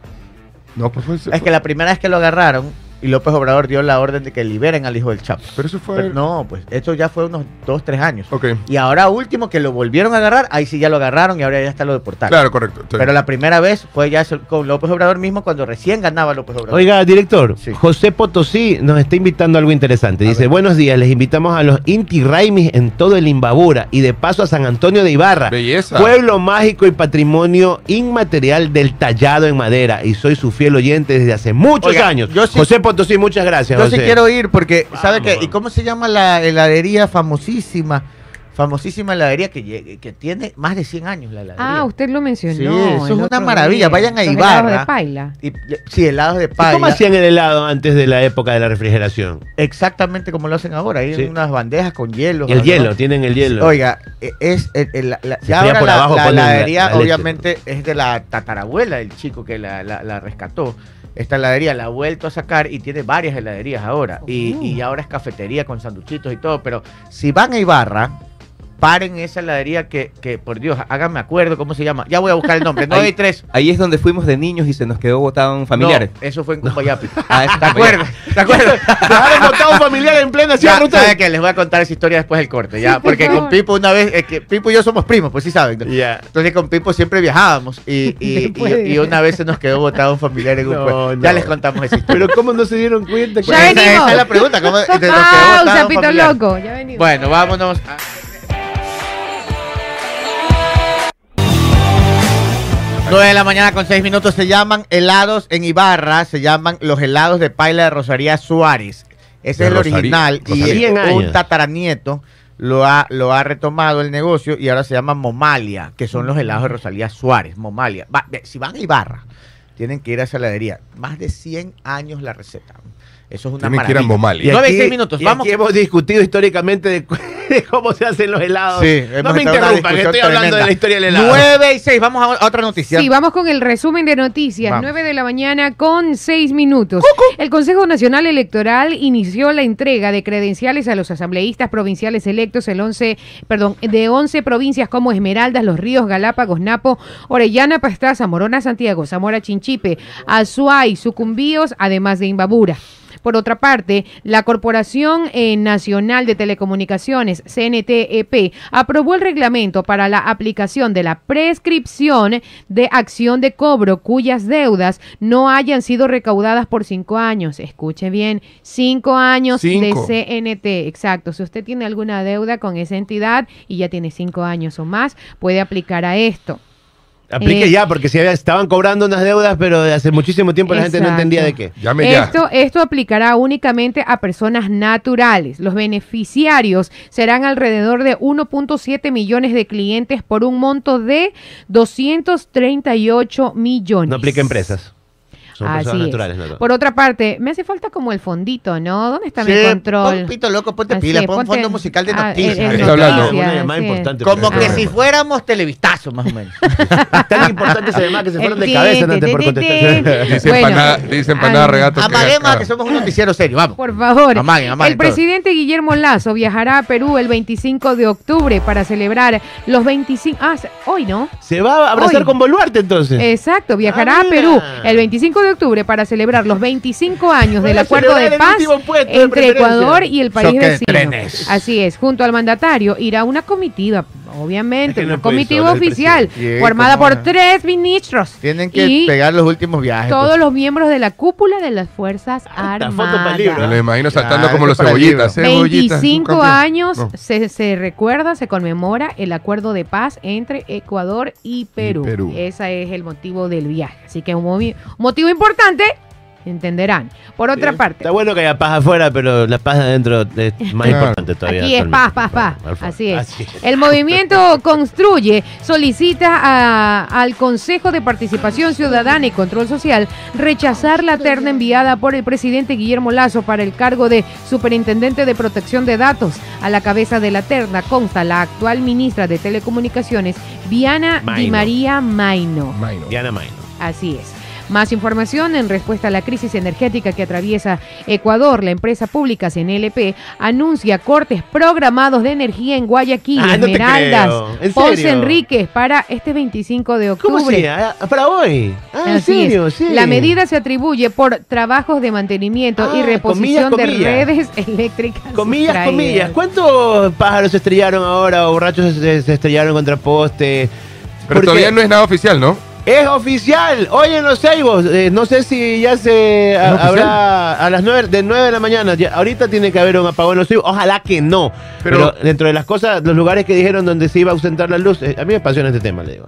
No, pues fue, Es que la primera vez que lo agarraron y López Obrador dio la orden de que liberen al hijo del Chapo. pero eso fue. Pero no, pues esto ya fue unos dos, tres años. Ok, Y ahora último que lo volvieron a agarrar, ahí sí ya lo agarraron y ahora ya está lo deportaron. claro, correcto. Pero la primera vez fue ya con López Obrador mismo cuando recién ganaba López Obrador. Oiga, director, Sí. José Potosí nos está invitando a algo interesante. A Dice, ver. buenos días, les invitamos a los Inti Raimis en todo el Imbabura y de paso a San Antonio de Ibarra. Belleza. Pueblo mágico y patrimonio inmaterial del tallado en madera. Y soy su fiel oyente desde hace muchos Oiga, años. yo sí- José Potosí, muchas gracias. Yo sí quiero ir porque, ¿sabe Vamos. qué? ¿Y cómo se llama la heladería famosísima? Famosísima heladería que, que tiene más de 100 años la heladería. Ah, usted lo mencionó. Sí, eso es una maravilla. día. Vayan a Los Ibarra. helados de paila. Y, sí, helados de ¿Y paila. ¿Cómo hacían el helado antes de la época de la refrigeración? Exactamente como lo hacen ahora. Hay Sí. unas bandejas con hielo. El ¿no? hielo, tienen el hielo. Oiga, e- es el- el- la, la- Se ya fría ahora por la, abajo, la ponen la- heladería la obviamente es de la tatarabuela del chico que la, la- la rescató. Esta heladería la ha vuelto a sacar y tiene varias heladerías ahora. Y, y ahora es cafetería con sanduchitos y todo. Pero si van a Ibarra, paren esa heladería que, que, por Dios, háganme acuerdo cómo se llama. Ya voy a buscar el nombre. No Ahí- hay tres. Ahí es donde fuimos de niños y se nos quedó botado un familiar. No, eso fue en Cumpayapi. Ah, es ¿Te acuerdas? ¿Te acuerdas? Dejaron botado un familiar en plena Ya, ustedes. ¿sabe qué? Les voy a contar esa historia después del corte, ya. Porque con. Pipo una vez, es que Pipo y yo somos primos, pues sí saben. ¿no? Ya. Entonces con Pipo siempre viajábamos y, y, y- y una vez se nos quedó botado un familiar en un No, pueblo. no. Ya les contamos esa historia. Pero ¿cómo no se dieron cuenta? Ya esa, venimos. esa es la pregunta. ¿cómo, de nos quedó ¡Ah, un botado un familiar? loco! Ya venimos. Bueno, vámonos. a- 9 de la mañana con 6 minutos se llaman helados en Ibarra, se llaman los helados de paila de Rosaría Suárez. Ese De es el original y Rosaría. 100 un tataranieto lo ha, lo ha retomado el negocio y ahora se llama Momalia, que son los helados de Rosalía Suárez. Momalia. Va- ve, si van a Ibarra, tienen que ir a esa heladería. Más de 100 años la receta. Eso es una Tienen que ir a maravilla. Momalia. Y Nueve y seis minutos, y vamos. aquí hemos discutido históricamente de, cómo se hacen los helados. Sí, no me interrumpan, que estoy hablando de la historia del helado. 9 y 6, vamos a otra noticia. Sí, vamos con el resumen de noticias. Vamos. 9 de la mañana con 6 minutos. El Consejo Nacional Electoral inició la entrega de credenciales a los asambleístas provinciales electos el 11, perdón, de 11 provincias como Esmeraldas, Los Ríos, Galápagos, Napo, Orellana, Pastaza, Morona, Santiago, Zamora, Chinchipe, Azuay, Sucumbíos, además de Imbabura. Por otra parte, la Corporación eh, Nacional de Telecomunicaciones, CNTEP, aprobó el reglamento para la aplicación de la prescripción de acción de cobro cuyas deudas no hayan sido recaudadas por cinco años. Escuche bien, cinco años Cinco. de CNT. Exacto. Si usted tiene alguna deuda con esa entidad y ya tiene cinco años o más, puede aplicar a esto. Aplique Eh, ya, porque si había- estaban cobrando unas deudas, pero de hace muchísimo tiempo la gente no entendía de qué. Llame ya. Esto, esto aplicará únicamente a personas naturales. Los beneficiarios serán alrededor de 1.7 millones de clientes por un monto de 238 millones. No aplica empresas. Son Así naturales. No, no. Por otra parte, me hace falta como el fondito, ¿no? ¿Dónde está mi Sí, control? pon pito loco, ponte Así pila, es, pon ponte- fondo musical de ah, noticias. está hablando. noticias, Una importante. Como que si fuéramos televistazos, más o menos. Tan importante ese llamada que se fueron de cabeza antes por contestar. Dice empanada, regato. que- Amaguemos que somos un noticiero serio, vamos. Por favor. Amaguen, amaguen el presidente Guillermo Lazo viajará a Perú el 25 de octubre para celebrar los 25... Ah, hoy no. Se va a abrazar con Boluarte entonces. Exacto, viajará Ah, a. Perú el 25 de octubre para celebrar los 25 años del acuerdo de paz de entre. Ecuador y el país de vecino. Así es, junto al mandatario irá una comitiva, obviamente, Es que no una puede comitiva oficial, formada ¿cómo por tres ministros. Tienen que y pegar los últimos viajes. todos pues. los miembros de la cúpula de las Fuerzas para el libro, Me Armadas. lo imagino saltando como los cebollitas. cebollitas, 25 un campeón. años No. se, se recuerda, se conmemora el acuerdo de paz entre Ecuador y Perú. Perú. Ese es el motivo del viaje. Así que un motivo importante, entenderán. Por otra Sí, parte, Está bueno que haya paz afuera, pero la paz adentro es más Claro. importante todavía. Aquí es paz, paz, paz. Así es. El movimiento Construye solicita a- al Consejo de Participación Ciudadana y Control Social rechazar la terna enviada por el presidente Guillermo Lazo para el cargo de Superintendente de Protección de Datos. A la cabeza de la terna consta la actual ministra de Telecomunicaciones, Viana Di Maino. María Maino. Maino. Diana Maino. Así es. Más información en respuesta a la crisis energética que atraviesa Ecuador. La empresa pública CNLP anuncia cortes programados de energía en Guayaquil, Ah, no Esmeraldas. ¿En Ponce? Enríquez para este 25 de ¿Cómo octubre. se ah, ¿Para hoy? Ah, ¿en serio? Sí. La medida se atribuye por trabajos de mantenimiento y Ah, reposición comillas, de redes eléctricas. Comillas, sustraídas. comillas. ¿Cuántos pájaros se estrellaron ahora o borrachos se, se estrellaron contra poste? Pero Porque todavía no es nada oficial, ¿no? Es oficial. Hoy en los Seibos. eh, no sé si ya se a- habrá a las 9 de 9 de la mañana. ya- ahorita tiene que haber un apagón en los Seibos. Ojalá que no. Pero, Pero- dentro de las cosas, los lugares que dijeron donde se iba a ausentar la luz, eh, a mí me apasiona este tema, le digo.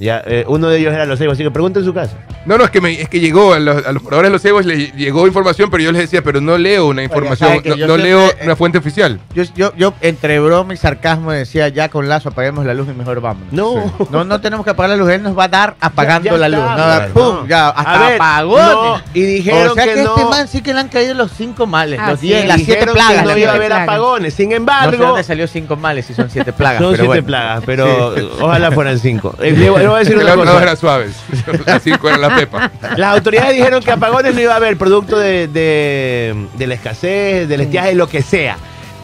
Ya, eh, uno de ellos era los Seibos, así que pregunten en su casa. No, no, es que, me- es que llegó a los, a los de los cebos, les llegó información, pero yo les decía, pero no leo una información, no, yo no siempre, leo eh, una fuente oficial. Yo, yo, yo, entre broma y sarcasmo, decía ya con lazo apaguemos la luz y mejor vamos. No. No, no tenemos que apagar la luz, él nos va a dar apagando Ya- ya la luz. está, No, ¡Pum! no. Ya, hasta ver, no, y dijeron o sea que que, este no. man sí que le han caído los cinco males, los diez, las siete plagas. no iba a haber apagones. Sin No sé embargo, dónde salió cinco males si son siete plagas. son pero siete bueno. plagas, pero Sí. ojalá fueran cinco. Voy- a decir una cosa. eran suaves. Las cinco eran la pepa. Las autoridades dijeron que apagones no iba a haber, producto de, de- de la escasez, del estiaje, lo que sea.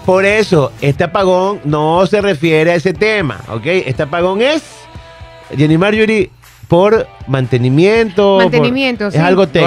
Por eso, este apagón no se refiere a ese tema, ¿ok? Este apagón es, Jenny Marjorie, por mantenimiento. por- Mantenimiento, Es sí. algo técnico.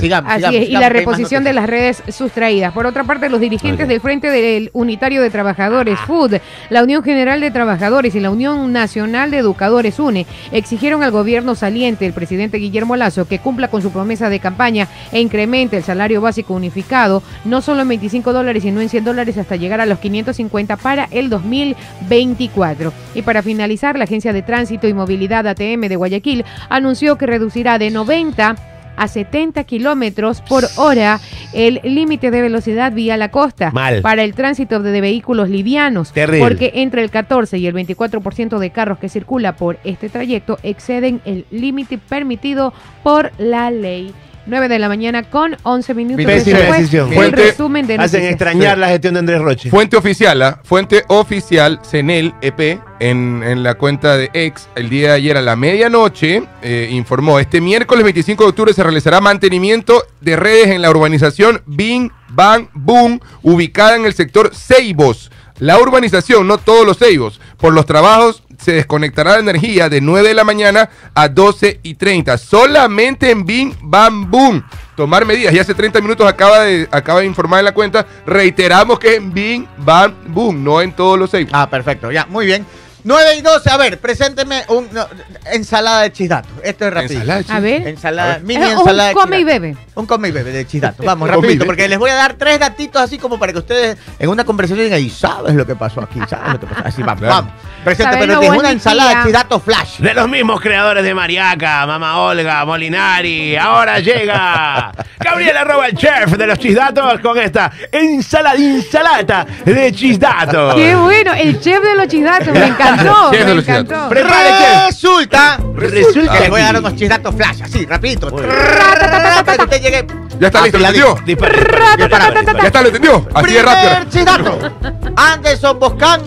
Sigamos. Así sigamos, es, y la reposición de las redes sustraídas. Por otra parte, los dirigentes del Frente del Unitario de Trabajadores, FUD, la Unión General de Trabajadores y la Unión Nacional de Educadores, UNE, exigieron al gobierno saliente, el presidente Guillermo Lazo, que cumpla con su promesa de campaña e incremente el salario básico unificado, no solo en 25 dólares, sino en 100 dólares hasta llegar a los 550 para el 2024. Y para finalizar, la Agencia de Tránsito y Movilidad ATM de Guayaquil anunció que reducirá de 90 a 70 kilómetros por hora el límite de velocidad vía la costa Mal. para el tránsito de, de vehículos livianos. Terrible. Porque entre el 14 y el 24% de carros que circula por este trayecto exceden el límite permitido por la ley. 9 de la mañana con 11 minutos. Pésima fue decisión. El Fuente- resumen de Hacen extrañar Sí. la gestión de Andrés Roche. Fuente oficial, ¿ah? Fuente oficial, CENEL EP, en, en la cuenta de X, el día de ayer a la medianoche, eh, informó, este miércoles 25 de octubre se realizará mantenimiento de redes en la urbanización Bing Bang Boom, ubicada en el sector Ceibos. La urbanización, no todos los Ceibos. Por los trabajos se desconectará la energía de 9 de la mañana a 12 y 30. Solamente en Bing Bang Boom. Tomar medidas. Y hace 30 minutos acaba de, acaba de informar en la cuenta. Reiteramos que en Bing Bang Boom, no en todos los Ceibos. Ah, perfecto, ya, muy bien. 9 y 12, a ver, presénteme un no, ensalada de chisdato. Esto es rápido. Ensalada, A ver. Ensalada, A ver. mini Es ensalada de un come y chisdato. bebe. Un come y bebe de chisdato. Vamos, Come y rapidito, porque les voy a dar tres datitos así como para que ustedes en una conversación digan, y sabes lo que pasó aquí, sabes lo que pasó. Así, vamos, Claro. vamos. Presénteme, pero una ensalada de chisdato flash. De los mismos creadores de Mariaca, Mama Olga, Molinari, ahora llega Gabriel arroba el chef de los chisdatos con esta ensalada, ensalada de chisdatos. Qué bueno, el chef de los chisdatos, me encantó. Me encantó. Resulta, Resulta que les voy a dar unos chisdatos flash, así, rapidito. Usted llegue. Ya está listo, ¿lo entendió? Ya está, lo entendió. Así de rápido. Primer. Anderson Boscan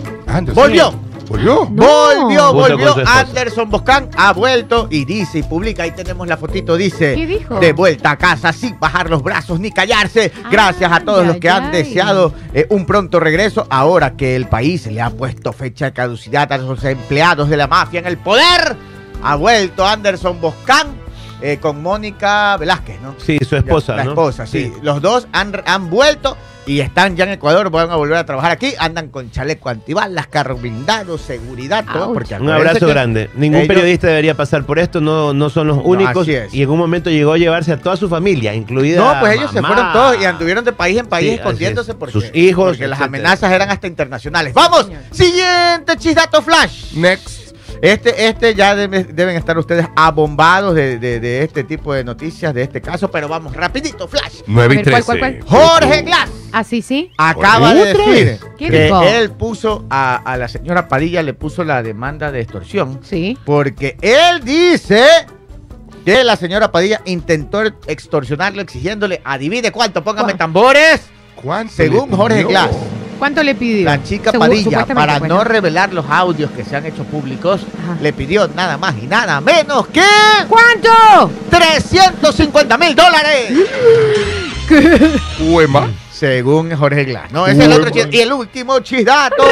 volvió. ¿Volvió? No. Volvió, volvió. Anderson Boscan ha vuelto y dice y publica, ahí tenemos la fotito, dice. ¿Qué dijo? De vuelta a casa sin bajar los brazos ni callarse. Gracias a todos los que han deseado eh, un pronto regreso. Ahora que el país le ha puesto fecha de caducidad a los empleados de la mafia en el poder. Ha vuelto Anderson Boscan eh, con Mónica Velázquez, ¿no? Sí, su esposa, La ¿no? esposa, sí. Los dos han, han vuelto y están ya en Ecuador, van a volver a trabajar aquí. Andan con chaleco antibalas, carro blindado, seguridad, todo. Porque Un abrazo grande. Ningún ellos- periodista debería pasar por esto, no, no son los únicos. así es. Y en un momento llegó a llevarse a toda su familia, incluida. No, pues ellos se fueron todos y anduvieron de país en país Sí, escondiéndose es. porque, Sus hijos, porque las amenazas eran hasta internacionales. ¡Vamos! Siguiente chisdato flash. Next. Este, este ya debe- deben estar ustedes abombados de, de- de este tipo de noticias, de este caso, pero vamos, rapidito, flash. 9 y A ver, ¿cuál, 13. cuál, Jorge Glass Así sí. acaba de ¿Otra decir que dijo? él puso a, a la señora Padilla, le puso la demanda de extorsión Sí. porque él dice que la señora Padilla intentó extorsionarlo exigiéndole, adivine cuánto, póngame tambores, ¿Cuánto según Jorge? Glass. ¿Cuánto le pidió? La chica Segu- Padilla, para pues, no revelar los audios que se han hecho públicos, Ajá. le pidió nada más y nada menos que ¿Cuánto? 350 mil dólares. Uema. Según Jorge Glass. No, ese es el otro chis- Y el último chisdato.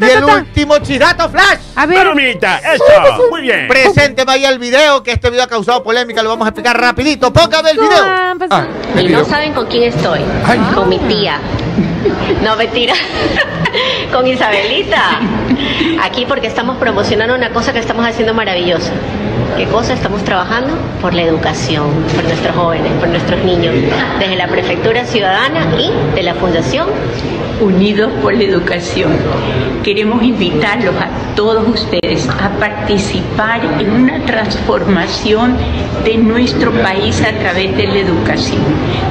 Y el último chisdato flash. A ver, Palomita, eso, muy bien. Presénteme ahí el video, que este video ha causado polémica, lo vamos a explicar rapidito. Póngame el video. Ah, Y no saben con quién estoy. Ay. Con mi tía. No, mentira. con Isabelita. Aquí porque estamos promocionando una cosa que estamos haciendo maravillosa. ¿Qué cosa? Estamos trabajando por la educación, por nuestros jóvenes, por nuestros niños, desde la Prefectura Ciudadana y de la Fundación Unidos por la Educación. Queremos invitarlos a todos ustedes a participar en una transformación de nuestro país a través de la educación,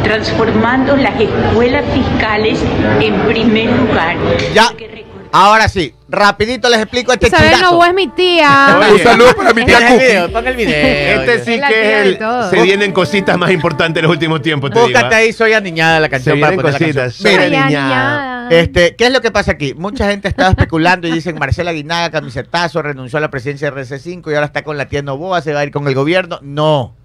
transformando las escuelas fiscales en primer lugar. Ya. Ahora sí, rapidito les explico este Isabel chisdato. Novoa es mi tía. Oye. Un saludo para mi tía Ponga el video, Cookie. ponga el video. Este sí que es el. Se vienen cositas más importantes en los últimos tiempos, te. Búscate ¿ah? ahí, soy aniñada la Se canción para vienen poner la cositas. Soy Ay, niñada. niñada. Este, ¿qué es lo que pasa aquí? Mucha gente estaba especulando y dicen Marcela Guinaga, camisetazo, renunció a la presidencia de RC5 y ahora está con la tía Novoa, se va a ir con el gobierno. No,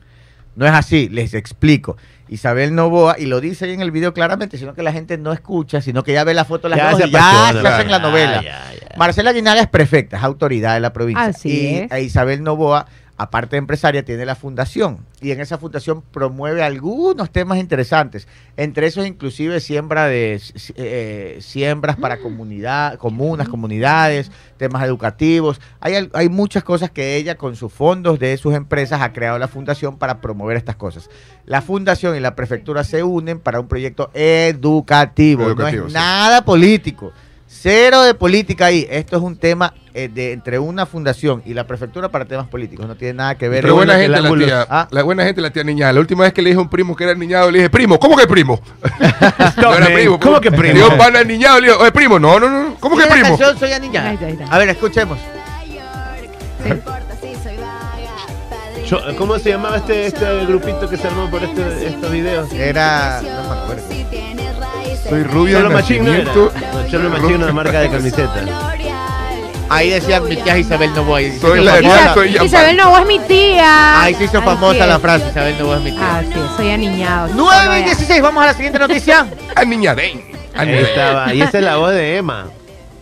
no es así, les explico. Isabel Novoa, y lo dice ahí en el video claramente, sino que la gente no escucha, sino que ya ve la foto de las Ya dos se y ya se hacen la novela. Ya, ya, ya. Marcela Guinaga es prefecta, es autoridad de la provincia. Así y es. a Isabel Novoa aparte de empresaria, tiene la fundación. Y en esa fundación promueve algunos temas interesantes. Entre esos, inclusive, siembra de eh, siembras para comunidad, comunas, comunidades, temas educativos. Hay, hay muchas cosas que ella, con sus fondos de sus empresas, ha creado la fundación para promover estas cosas. La fundación y la prefectura se unen para un proyecto educativo. Educativo, no es sí. nada político. Cero de política ahí. Esto es un tema eh, de entre una fundación y la prefectura para temas políticos. No tiene nada que ver. Pero buena que gente la tía, Ah. la buena gente la tía niñada. La última vez que le dije a un primo que era niñado, le dije, primo, ¿cómo que primo? No era primo, ¿Cómo que Le primo? digo, pana niñado, le digo, oye, primo, no, no, no, ¿cómo que ¿Tiene la primo? canción Soy Aniñada? A ver, escuchemos. Yo- ¿Cómo se llamaba este, este grupito que se armó por este- estos videos? Era. No me acuerdo. Soy rubio Cholo de Machín no era. nacimiento. No, Cholo Machín una marca de camiseta. Ahí decían mi tía Isabel Novoa. y se Soy hizo la famosa. tía, soy. Isabel Novoa es mi tía. Ahí se hizo Así famosa la frase. Isabel Novoa es mi tía. Así es, soy aniñado. 9 y 16, vamos a la siguiente noticia. Aniñadén. Ahí estaba. Y esa es la voz de Emma.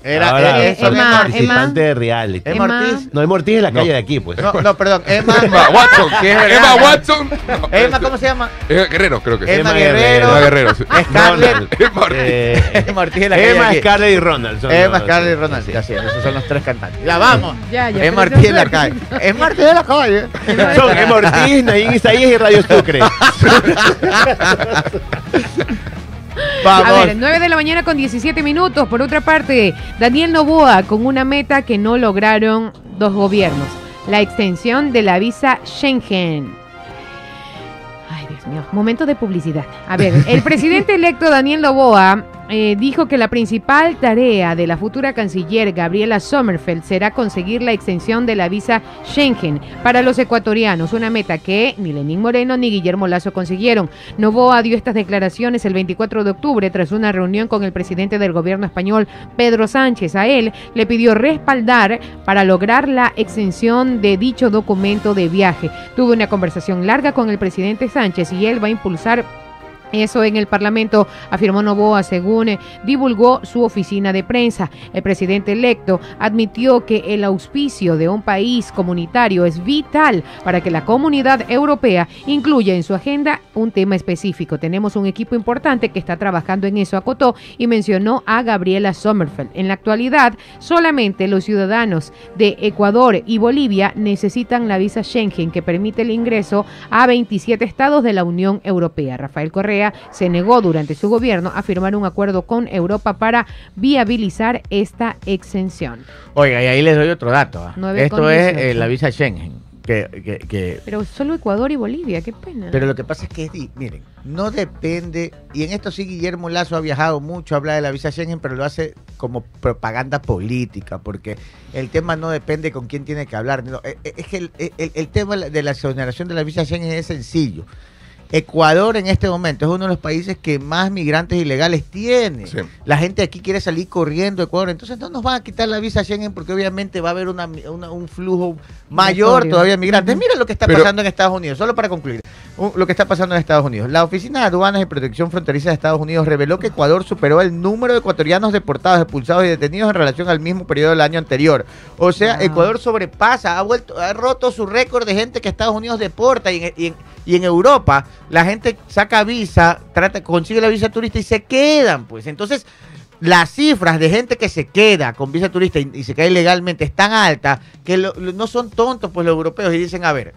Era Ahora, eh, eso, Emma, Emma. participante de reality. Emma Emma. Ortiz. No, Emma Ortiz es la No. calle de aquí, pues. No, no, perdón. Emma. Emma Watson. Es verdad. Emma Watson. No, Emma, ¿cómo se llama? Eh, Guerrero, creo que sí. Emma Emma Guerrero. Emma Guerrero. sí. Scarlett. Ronald. Emma Ortiz. Eh, Emma Ortiz es la calle Emma, aquí. Scarlett y Ronald. son Emma, los- Scarlett y Ronald. sí. Así es, esos son los tres cantantes. Ya vamos. Ya, ya, Emma pero Ortiz en la calle. Emma Ortiz en la calle. Son Emma Ortiz, Nayin Isaías y Radio Sucre. Vamos. A ver, 9 de la mañana con 17 minutos. Por otra parte, Daniel Novoa con una meta que no lograron dos gobiernos. La extensión de la visa Schengen. Ay, Dios mío. Momento de publicidad. A ver, el presidente electo Daniel Novoa eh, dijo que la principal tarea de la futura canciller Gabriela Sommerfeld será conseguir la extensión de la visa Schengen para los ecuatorianos, una meta que ni Lenín Moreno ni Guillermo Lazo consiguieron. Novoa dio estas declaraciones el 24 de octubre tras una reunión con el presidente del gobierno español, Pedro Sánchez. A él le pidió respaldar para lograr la extensión de dicho documento de viaje. Tuve una conversación larga con el presidente Sánchez y él va a impulsar eso en el Parlamento, afirmó Novoa, según eh, divulgó su oficina de prensa. El presidente electo admitió que el auspicio de un país comunitario es vital para que la comunidad europea incluya en su agenda un tema específico. Tenemos un equipo importante que está trabajando en eso, acotó y mencionó a Gabriela Sommerfeld. En la actualidad, solamente los ciudadanos de Ecuador y Bolivia necesitan la visa Schengen que permite el ingreso a 27 estados de la Unión Europea. Rafael Correa se negó durante su gobierno a firmar un acuerdo con Europa para viabilizar esta exención. Oiga, y ahí les doy otro dato. ¿ah? Esto es eh, la visa Schengen. Que, que, que- Pero solo Ecuador y Bolivia, qué pena. pero lo que pasa es que, miren, no depende, y en esto sí Guillermo Lazo ha viajado mucho, habla de la visa Schengen, pero lo hace como propaganda política, porque el tema no depende con quién tiene que hablar. no, eh, eh, es que el, el- el tema de la exoneración de la visa Schengen es sencillo. Ecuador en este momento es uno de los países que más migrantes ilegales tiene. Sí. La gente aquí quiere salir corriendo a Ecuador, entonces no nos van a quitar la visa Schengen porque obviamente va a haber una, una- un flujo mayor todavía de migrantes. Mira lo que está Pero- pasando en Estados Unidos, solo para concluir, lo que está pasando en Estados Unidos. La Oficina de Aduanas y Protección Fronteriza de Estados Unidos reveló que Ecuador superó el número de ecuatorianos deportados, expulsados y detenidos en relación al mismo periodo del año anterior. O sea, Wow. Ecuador sobrepasa, ha vuelto, ha roto su récord de gente que Estados Unidos deporta y en, y en- y en Europa la gente saca visa, trata, consigue la visa turista y se quedan, pues. Entonces, las cifras de gente que se queda con visa turista y, se queda ilegalmente es tan alta que no son tontos pues los europeos y dicen, a ver,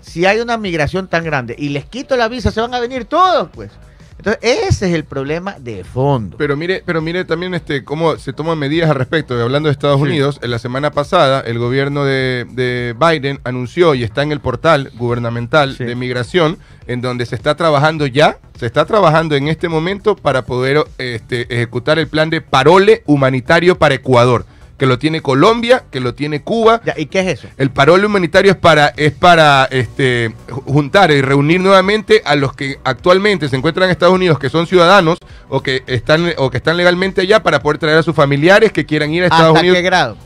si hay una migración tan grande y les quito la visa, se van a venir todos, pues. Entonces, ese es el problema de fondo. Pero mire, pero mire también este cómo se toman medidas al respecto. Hablando de Estados Sí. Unidos, en la semana pasada el gobierno de, de Biden anunció y está en el portal gubernamental Sí. de migración en donde se está trabajando ya, se está trabajando en este momento para poder este, ejecutar el plan de parole humanitario para Ecuador, que lo tiene Colombia, que lo tiene Cuba, Ya, ¿Y qué es eso? el parole humanitario es para, es para este, ju- juntar y reunir nuevamente a los que actualmente se encuentran en Estados Unidos, que son ciudadanos o que están, o que están legalmente allá, para poder traer a sus familiares que quieran ir a Estados ¿Hasta Unidos. qué grado?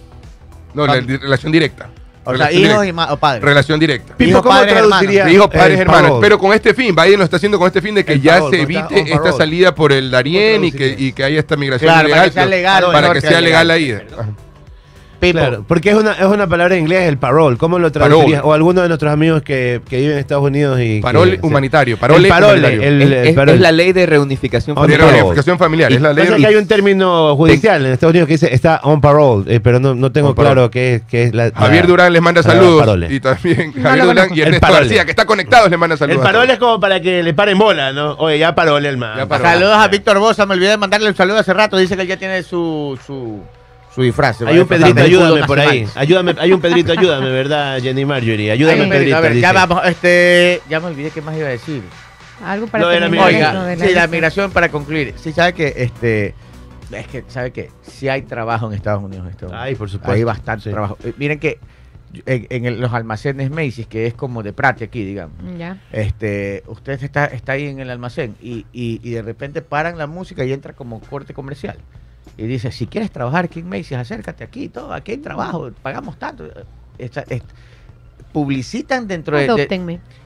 No, la di- relación directa. O sea, Relación hijos directa. y ma- o padres. Relación directa. Hijos, ¿cómo padres, traduciría? Hijos, padres, hermanos. Pero con este fin, Biden lo está haciendo con este fin de que El ya parole, se evite esta salida por el Darién y que, y que haya esta migración Claro, para ilegal. que sea legal, Para que sea legal legal. ahí. Ajá. people. Claro, porque es una, es una palabra en inglés, el parole. ¿Cómo lo traducirías? O alguno de nuestros amigos que, que viven en Estados Unidos y. Parole que- humanitario. Parole, el parole, humanitario. el- Es, el es- parole. es la ley de reunificación Oh, de familiar. reunificación familiar. Y es la ley pasa que hay un término judicial en Estados Unidos que dice está on parole, eh, pero no, no tengo claro qué es, qué es la. Javier Durán les manda saludos. parole. Y también No Javier lo Durán y El Ernesto. García, que está conectados, les manda El saludos. a parole es como para que le paren bola, ¿no? Oye, ya parole el man. Saludos a Víctor Bosa, me olvidé de mandarle un saludo hace rato. Dice que él ya tiene su, su, su disfraz. Hay un Pedrito, ayúdame por ahí. Ayúdame, hay un Pedrito, ayúdame, ¿verdad, Jenny Marjorie? Ayúdame, Pedrito, Pedrito. a ver, ya vamos, este, ya me olvidé qué más iba a decir. Algo para de la Oiga, de sí, la migración para concluir. Sí, sabe que este es que sabe que sí hay trabajo en Estados Unidos. en este momento. Ay, por supuesto. Hay bastante Sí. trabajo. Eh, miren que en, en el- los almacenes Macy's, que es como de Prate aquí, digamos. Ya. Este, usted está, está ahí en el almacén y, y, y de repente paran la música y entra como corte comercial. Y dice, si quieres trabajar aquí en Macy's, acércate aquí, todo, aquí hay trabajo, pagamos tanto. Esta- publicitan dentro de, de-.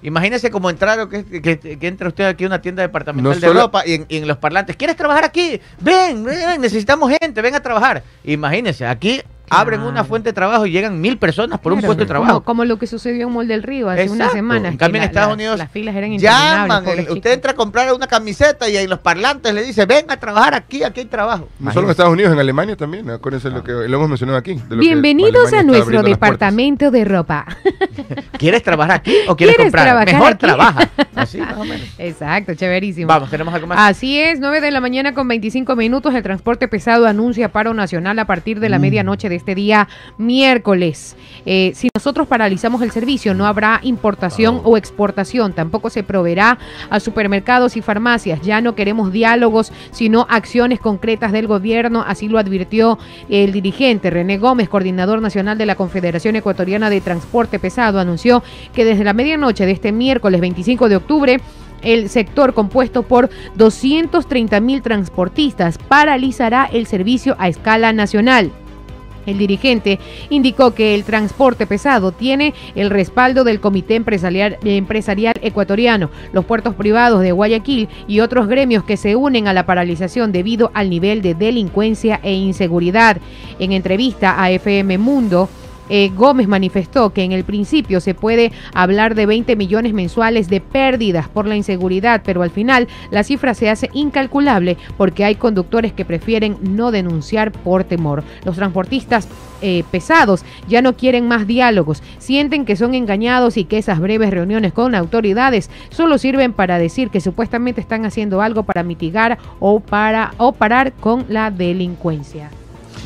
Imagínese como entrar o que, que, que entra usted aquí a una tienda departamental No de solo- ropa y en, y en los parlantes, ¿quieres trabajar aquí? Ven, ven, necesitamos gente, ven a trabajar. Imagínese, aquí abren una fuente de trabajo y llegan mil personas por un puesto de como- trabajo. Como, lo que sucedió en Mol del Río hace unas Exacto. semanas. En cambio, que en Estados las- Unidos Las filas eran interminables. Llaman, el- usted entra a comprar una camiseta y en los parlantes le dice, ven a trabajar aquí, aquí hay trabajo. No solo en Estados Unidos, en Alemania también. Acuérdense lo que lo hemos mencionado aquí. de lo que Bienvenidos a nuestro departamento de ropa. ¿Quieres trabajar aquí o quieres, ¿Quieres comprar? trabajar Mejor aquí? trabaja. Así más o menos. Exacto, chéverísimo. Vamos, tenemos algo más. Así es, 9 de la mañana con 25 minutos. El transporte pesado anuncia paro nacional a partir Mm. de la medianoche de este día miércoles. Eh, si nosotros paralizamos el servicio, no habrá importación o exportación. Tampoco se proveerá a supermercados y farmacias. Ya no queremos diálogos, sino acciones concretas del gobierno. Así lo advirtió el dirigente René Gómez, coordinador nacional de la Confederación Ecuatoriana de Transporte Pesado. Anunció que desde la medianoche de este miércoles 25 de octubre el sector compuesto por 230 mil transportistas paralizará el servicio a escala nacional. El dirigente indicó que el transporte pesado tiene el respaldo del Comité Empresarial, Ecuatoriano, los puertos privados de Guayaquil y otros gremios que se unen a la paralización debido al nivel de delincuencia e inseguridad. En entrevista a FM Mundo, eh, Gómez manifestó que en el principio se puede hablar de 20 millones mensuales de pérdidas por la inseguridad, pero al final la cifra se hace incalculable porque hay conductores que prefieren no denunciar por temor. Los transportistas eh, pesados ya no quieren más diálogos, sienten que son engañados y que esas breves reuniones con autoridades solo sirven para decir que supuestamente están haciendo algo para mitigar o para o parar con la delincuencia.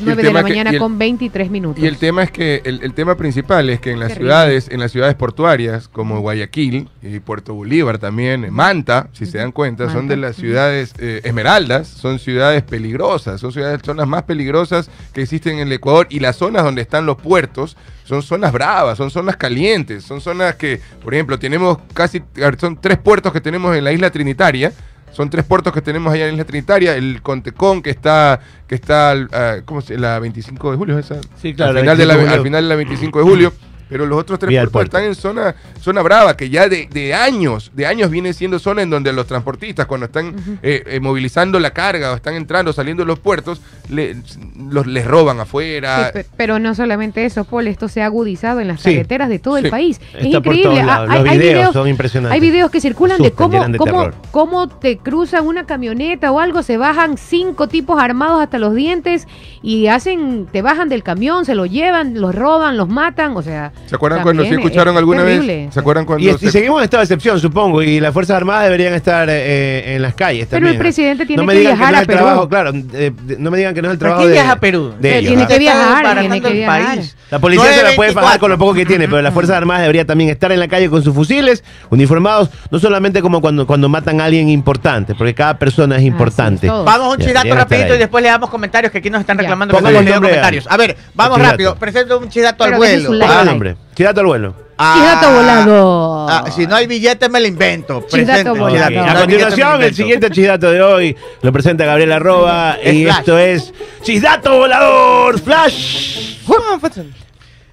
El 9 de la mañana el- con 23 minutos. Y el tema es que el, el tema principal es que en las ciudades, en las ciudades portuarias como Guayaquil y Puerto Bolívar también, Manta, si se dan cuenta, son de las ciudades eh, esmeraldas, son ciudades peligrosas, son ciudades son las más peligrosas que existen en el Ecuador y las zonas donde están los puertos son zonas bravas, son zonas calientes, son zonas que, por ejemplo, tenemos casi son tres puertos que tenemos en la isla Trinitaria. Son tres puertos que tenemos allá en la isla Trinitaria. El Contecón, que está, que está ah, ¿cómo se La 25 de julio, ¿es esa. Sí, claro, Al final, de la, 25 de julio. al final de la 25 de julio. Pero los otros tres puertos puerto. están en zona, zona brava, que ya de, de años, de años viene siendo zona en donde los transportistas, cuando están eh, eh, movilizando la carga o están entrando, saliendo de los puertos, le- los, les roban afuera. Sí, pero no solamente eso, Paul, esto se ha agudizado en las Sí, carreteras de todo sí. el país. es Está increíble. Ah, Los videos son impresionantes. Hay videos que circulan de cómo, de cómo, cómo te cruzan una camioneta o algo, se bajan cinco tipos armados hasta los dientes y hacen, te bajan del camión, se lo llevan, los roban, los matan, o sea. ¿Se acuerdan cuando sí escucharon es alguna terrible. vez? ¿Se acuerdan cuando Y, y se- seguimos en estado de excepción, supongo, y las Fuerzas Armadas deberían estar eh, en las calles Pero también. el presidente tiene no me que digan viajar no es a el Perú. trabajo, claro, eh, de- no me digan que no es el ¿Por trabajo de, viaja a Perú? de ellos, tiene ¿ah? que viajar, tiene que el viajar. país. La policía se la puede 9:24. pagar con lo poco que tiene, pero las Fuerzas Armadas deberían también estar en la calle con sus fusiles, uniformados, no solamente como cuando, cuando matan a alguien importante, porque cada persona es importante. todo. Vamos a un Ya, chidato rapidito ahí. y después le damos comentarios que aquí nos están reclamando que Póngale no el hemos leído nombre comentarios. A ver, vamos chidato. rápido. Presento un chidato al Pero deje vuelo. su ¿Cuál like. es el Chidato al vuelo. ah, Chidato volado. ah, si no hay billete me lo invento. Presente, volado. chidato. No A hay billete, me lo continuación, el invento. siguiente chidato de hoy lo presenta Gabriela Arroba Es y Flash. esto es Chidato Volador Flash.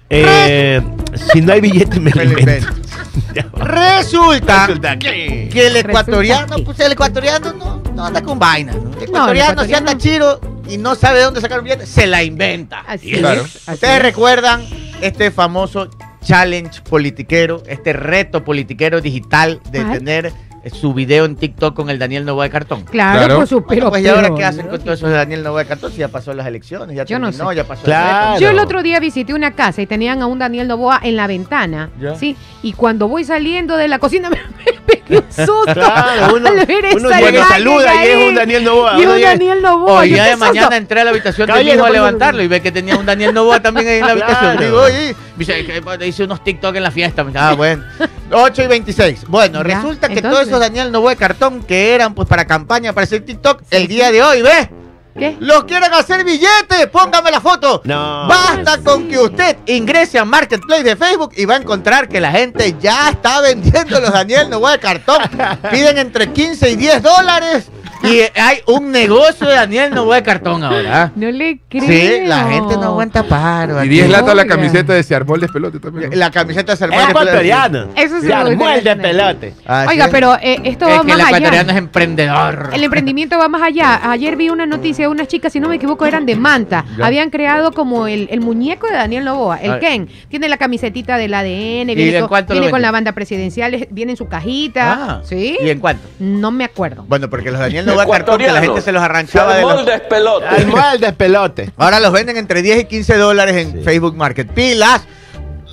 Eh, si no hay billete me lo invento. Resulta Resulta que... que el ecuatoriano, que- pues el ecuatoriano no, no anda con vainas. ¿no? El el ecuatoriano, si anda chiro, y no sabe de dónde sacar un billete, se la inventa. Así Claro. es. así Ustedes es. recuerdan este famoso challenge politiquero, este reto politiquero digital de tener su video en TikTok con el Daniel Novoa de cartón. Claro, Claro. por supuesto. Bueno, pues, ¿y ahora qué hacen con todo eso de Daniel Novoa de cartón? Si ya pasó las elecciones, ya Yo no terminó, sé. ya pasó Claro. el Yo el otro día visité una casa y tenían a un Daniel Novoa en la ventana, Ya. ¿sí? Y cuando voy saliendo de la cocina me, pegué un susto. Claro, uno, al ver esa uno llega y imagen saluda y es un Daniel Novoa. Y Uno un Daniel Novoa. Hoy qué de mañana entré a la habitación de mi hijo a levantarlo y ve que tenía un Daniel Novoa también ahí en la habitación. Digo, oye, dice, hice unos TikTok en la fiesta. Me dice, Ah, bueno. 8 y 26. Bueno, Ya, resulta que entonces. todos esos Daniel Novoa de cartón que eran pues para campaña para hacer TikTok, el día de hoy, ¿ves? ¿Qué? Los quieren hacer billetes, póngame la foto. No. Basta con que usted ingrese a Marketplace de Facebook y va a encontrar que la gente ya está vendiendo los Daniel Novoa de cartón. Piden entre 15 y 10 dólares y hay un negocio de Daniel Novoa de cartón ahora. ¿ah? No le creo. Sí, la gente no aguanta paro. Y aquí. 10 latas la camiseta de se armó el despelote también. ¿no? La camiseta se Es armó de- ecuatoriano. Eso sí Se armó el de tener. pelote. Ah, Oiga, pero eh, esto Es va que el más ecuatoriano allá. es emprendedor. El emprendimiento va más allá. Ayer vi una noticia de unas chicas, si no me equivoco, eran de Manta. Ya. Habían creado como el, el muñeco de Daniel Novoa, el. Ken. Tiene la camisetita del ADN, ¿Y viene, en con, viene con la banda presidencial, es- viene en su cajita. Ah, ¿Sí? ¿Y en cuánto? No me acuerdo. Bueno, porque los Daniel Cartón que la gente se los arranchaba de los... Armó el despelote. Ahora los venden entre 10 y 15 dólares en Sí. Facebook Market. Pilas.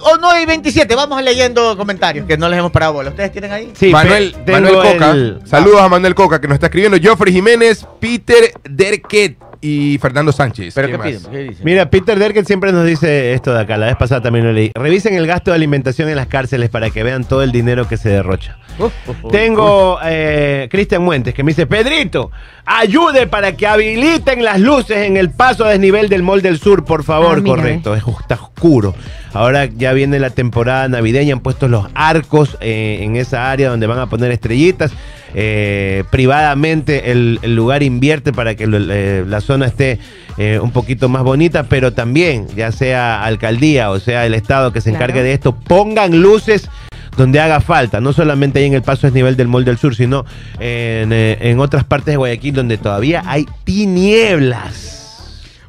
O no, y 27. Vamos leyendo comentarios que no les hemos parado bola. ¿Ustedes tienen ahí? Sí, Manuel, Manuel Coca. el- Saludos a Manuel Coca que nos está escribiendo. Joffrey Jiménez, Peter Derquet y Fernando Sánchez. ¿Pero ¿Quién qué más? piden? ¿Qué dicen? Mira, Peter Derken siempre nos dice esto de acá, la vez pasada también lo leí. Revisen el gasto de alimentación en las cárceles para que vean todo el dinero que se derrocha. Uf, uf, uf. Tengo eh, Cristian Muentes que me dice, Pedrito, ayude para que habiliten las luces en el paso a desnivel del Mall del Sur, por favor. Ah, mira, Correcto, es, está oscuro. Ahora ya viene la temporada navideña, han puesto los arcos eh, en esa área donde van a poner estrellitas. Eh, privadamente el, el lugar invierte para que lo- eh, la zona esté eh, un poquito más bonita, pero también, ya sea alcaldía o sea el Estado que se Claro. encargue de esto, pongan luces donde haga falta, no solamente ahí en el paso a desnivel del Mall del Sur, sino en, eh, en otras partes de Guayaquil donde todavía hay tinieblas.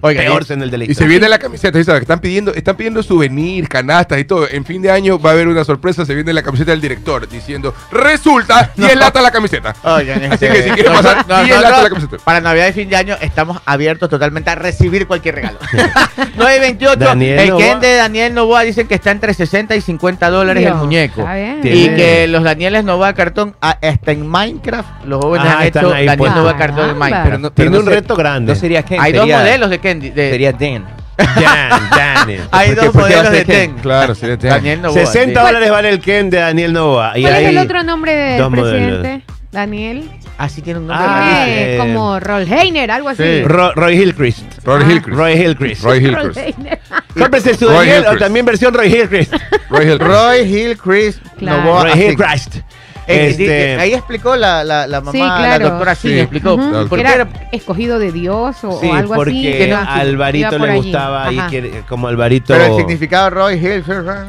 Oiga, Peor y- en el delito. Y se viene la camiseta, ¿sabes? Están pidiendo, están pidiendo souvenirs, canastas y todo. En fin de año va a haber una sorpresa, se viene la camiseta del director diciendo, resulta 10 latas la camiseta. Oigan, Así este, que si quieren pasar, nosotros- 10 latas la camiseta. Para Navidad y fin de año estamos abiertos totalmente a recibir cualquier regalo. 9 y 28. Daniel el Novoa. Ken de Daniel Novoa dicen que está entre 60 y 50 dólares el muñeco. está bien. Y Tiene- que los Danieles Novoa cartón, ah, hasta en Minecraft, los jóvenes Ah, han están hecho ahí Daniel. Novoa cartón en Caramba. Minecraft. Pero no- Tiene no un reto grande. No sería Ken, Hay dos modelos de Ken. De- Sería Dan. Dan, Daniel. hay ¿Por qué- dos modelos de Ken? Ten. Claro, sí, sí. Daniel Novoa. 60 sí. dólares vale el Ken de Daniel Novoa. Y ¿Cuál es el otro nombre del dos presidente? Daniel. Ah, sí tiene un nombre. Ah. Tiene eh, como Rolheiner, algo así. Sí. Ro- Roy Hillcrist. Roy Ah. Hillcrist. Roy Hillcrist. Roy. Rolheiner. Cómprese su Roy Daniel o también versión Roy Hillcrist. Roy Hillcrist. Roy Hill Chris Claro. Novoa. Roy así. Este, eh, ahí explicó la, la, la mamá, Sí, la claro. doctora sí, Sí. explicó. Ujú, Claro. ¿Por que qué era escogido de Dios o, Sí, o algo porque así. que no- a Alvarito le gustaba Ajá. que- como Alvarito. Pero el significado de Roy Hill.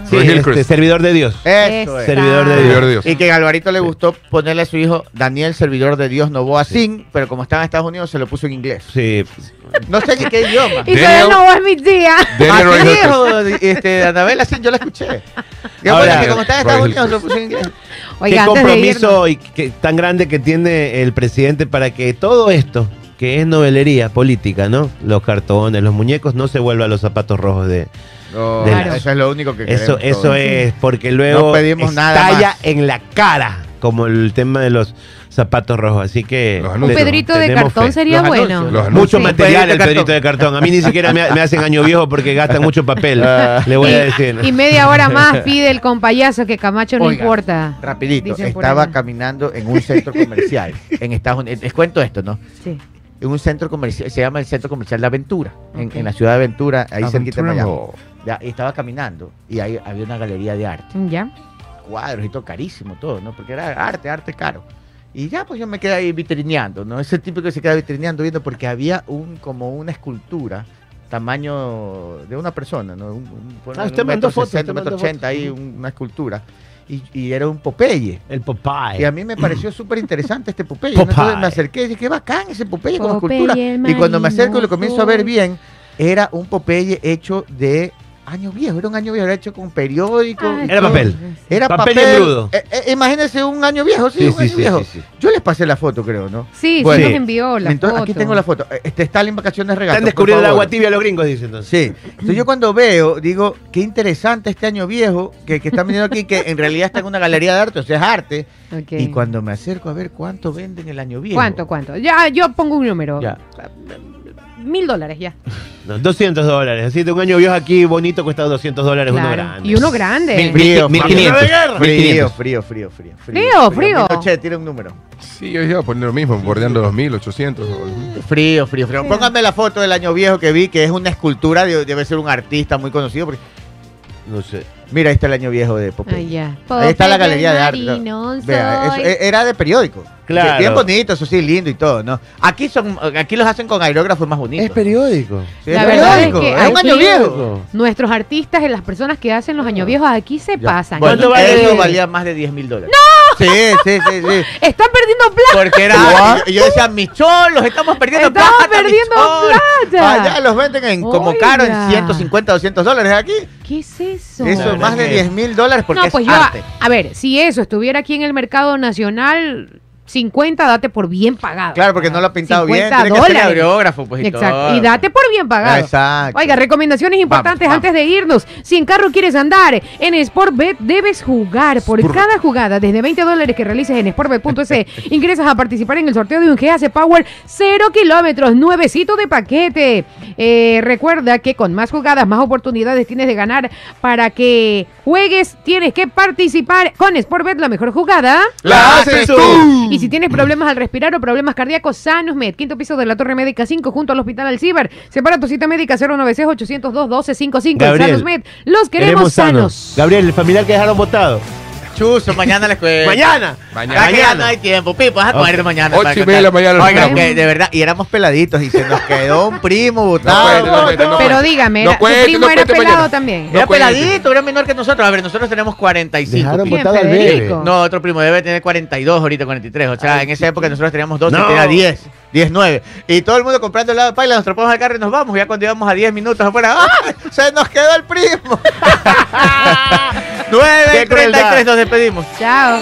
Sí, Roy este, servidor de Dios. Eso es. Servidor de de Dios. Y que a Alvarito le gustó ponerle a su hijo Daniel, servidor de Dios Novoa Sin, pero como estaba en Estados Unidos se lo puso en inglés. Sí. No sé ni qué idioma. Y se Daniel- no es mi tía. Daniel Roy Hillcrist. dijo este, Anabela Sin, yo la escuché. Que Ahora, que como estaba en Estados Roy Unidos lo puso en inglés. Oiga, Qué compromiso y qué tan grande que tiene el presidente para que todo esto, que es novelería política, ¿no? Los cartones, los muñecos, no se vuelva a los zapatos rojos de. No, De la- Eso es lo único que Eso, queremos eso todos. es, porque luego No pedimos nada más. en la cara, como el tema de los zapatos rojos. Así que. Un. Pedrito de cartón fe. sería Los bueno. Los Mucho material el Pedrito de cartón. A mí ni siquiera me, me hacen año viejo porque gastan mucho papel. Le voy a decir. Y media hora más pide el compayazo que Camacho no Oiga, importa. Rapidito, estaba caminando en un centro comercial en Estados Unidos. Les cuento esto, ¿no? Sí. En un centro comercial, se llama el Centro Comercial de Aventura, en, en la ciudad de Aventura, ahí cerquita de Miami. Ya, y estaba caminando y ahí había una galería de arte, ¿Ya? cuadros y todo carísimo, todo, ¿no? Porque era arte, arte caro. Y ya, pues yo me quedé ahí vitrineando, ¿no? Ese tipo que se queda vitrineando viendo porque había un como una escultura tamaño de una persona, ¿no? Un, un- Ah, usted un mandó metro fotos, sesenta, usted un metro mandó ochenta fotos. ahí, un- una escultura. y, y era un Popeye. El Popeye. Y a mí me pareció súper interesante este Popeye. Popeye. Entonces me acerqué y dije, qué bacán ese Popeye Popeye escultura. el Y cuando me acerco y lo comienzo a ver bien, era un Popeye hecho de año viejo. Era un año viejo, era hecho con periódico. Ay, y Era todo. papel. Era Papel papel. Eh, eh, imagínense un año viejo, sí, Sí, un sí, año sí, viejo. sí, sí. Yo les pasé la foto, creo, ¿no? Sí, Bueno. sí nos envió la Entonces, foto. aquí tengo la foto. Eh, Este está en vacaciones regato. Están descubriendo el agua tibia los gringos, dicen entonces. Sí. Entonces yo cuando veo, digo, qué interesante este año viejo que, que están vendiendo aquí, que en realidad está en una galería de arte, o sea, es arte. Y cuando me acerco a ver cuánto venden el año viejo. ¿Cuánto, cuánto? Ya, yo pongo un número. Ya. Mil dólares ya. No, 200 dólares. Así de un año viejo aquí bonito cuesta 200 dólares uno grande. Y uno grande. Mil- Frío, mil- frío. 1500. Frío, 1500. frío, frío, frío. Frío, frío. Che, tira un número. Sí, yo iba a poner lo mismo, bordeando los 1800. o- Frío, frío, frío. Póngame la foto del año viejo que vi, que es una escultura, de- debe ser un artista muy conocido. porque- No sé. Mira, ahí está el año viejo de Popeye. Ahí está la galería de arte. Vea, eso, e- era de periódico. Claro. Bien bonito, eso sí, lindo y todo, ¿no? Aquí son, aquí los hacen con aerógrafo más bonito. Es periódico. Sí, La es verdad periódico, es que es un año viejo. Nuestros artistas y las personas que hacen los años viejos aquí se Ya. pasan. Bueno, ¿Cuánto vale? eso valía más de 10 mil dólares. ¡No! Sí, sí, sí, sí. Están perdiendo plata. Porque era. Yo, yo decía, mis cholos, estamos perdiendo Estamos plata. mis perdiendo cholos". plata. Allá los venden en, como Oiga. caro en 150, 200 dólares. Aquí, ¿Qué es eso? eso es más de que- 10 mil dólares porque no, es pues yo, arte. a ver, si eso estuviera aquí en el mercado nacional, 50 date por bien pagado. Claro, porque no lo ha pintado bien. 50 Tiene que ser aerógrafo, pues. y Exacto. todo. Y date por bien pagado. Exacto. Oiga, recomendaciones importantes Vamos, antes de irnos. Si en carro quieres andar, en Sportbet debes jugar. Por cada jugada, desde 20 dólares que realices en sportbet.es, ingresas a participar en el sorteo de un GAC Power 0 kilómetros, nuevecito de paquete. Eh, recuerda que con más jugadas, más oportunidades tienes de ganar. Para que juegues, tienes que participar con Sportbet, la mejor jugada. ¡La haces tú! Y si tienes problemas al respirar o problemas cardíacos, Sanos Med, quinto piso de la Torre Médica 5, junto al Hospital Alcibar. Separa tu cita médica 096-802-1255. Gabriel, Sanos Med, los queremos, sanos. Gabriel, el familiar que dejaron votado. Chuzo, mañana les cuento. Mañana. Mañana. Acá ya no hay tiempo, Pipo, vas a comer mañana. Ocho y media de la mañana Oiga, que de verdad, y éramos peladitos y se nos quedó un primo No botado. cuente, no cuente, no Pero cuente. dígame, No era- cuente, tu primo no era pelado mañana. también. Era peladito, era menor que nosotros. A ver, nosotros tenemos 45. Dejaron Pipo. ¿Quién, votado al bebé. No, otro primo debe tener 42, ahorita 43. O sea, en esa época nosotros teníamos 12, No. tenía 10, 10, 9. Y todo el mundo comprando helado de paila, nos trepamos al carro y nos vamos. Ya cuando íbamos a 10 minutos afuera, ¡ah! Se nos quedó el primo. 9 Qué crueldad. 33 nos despedimos. Chao.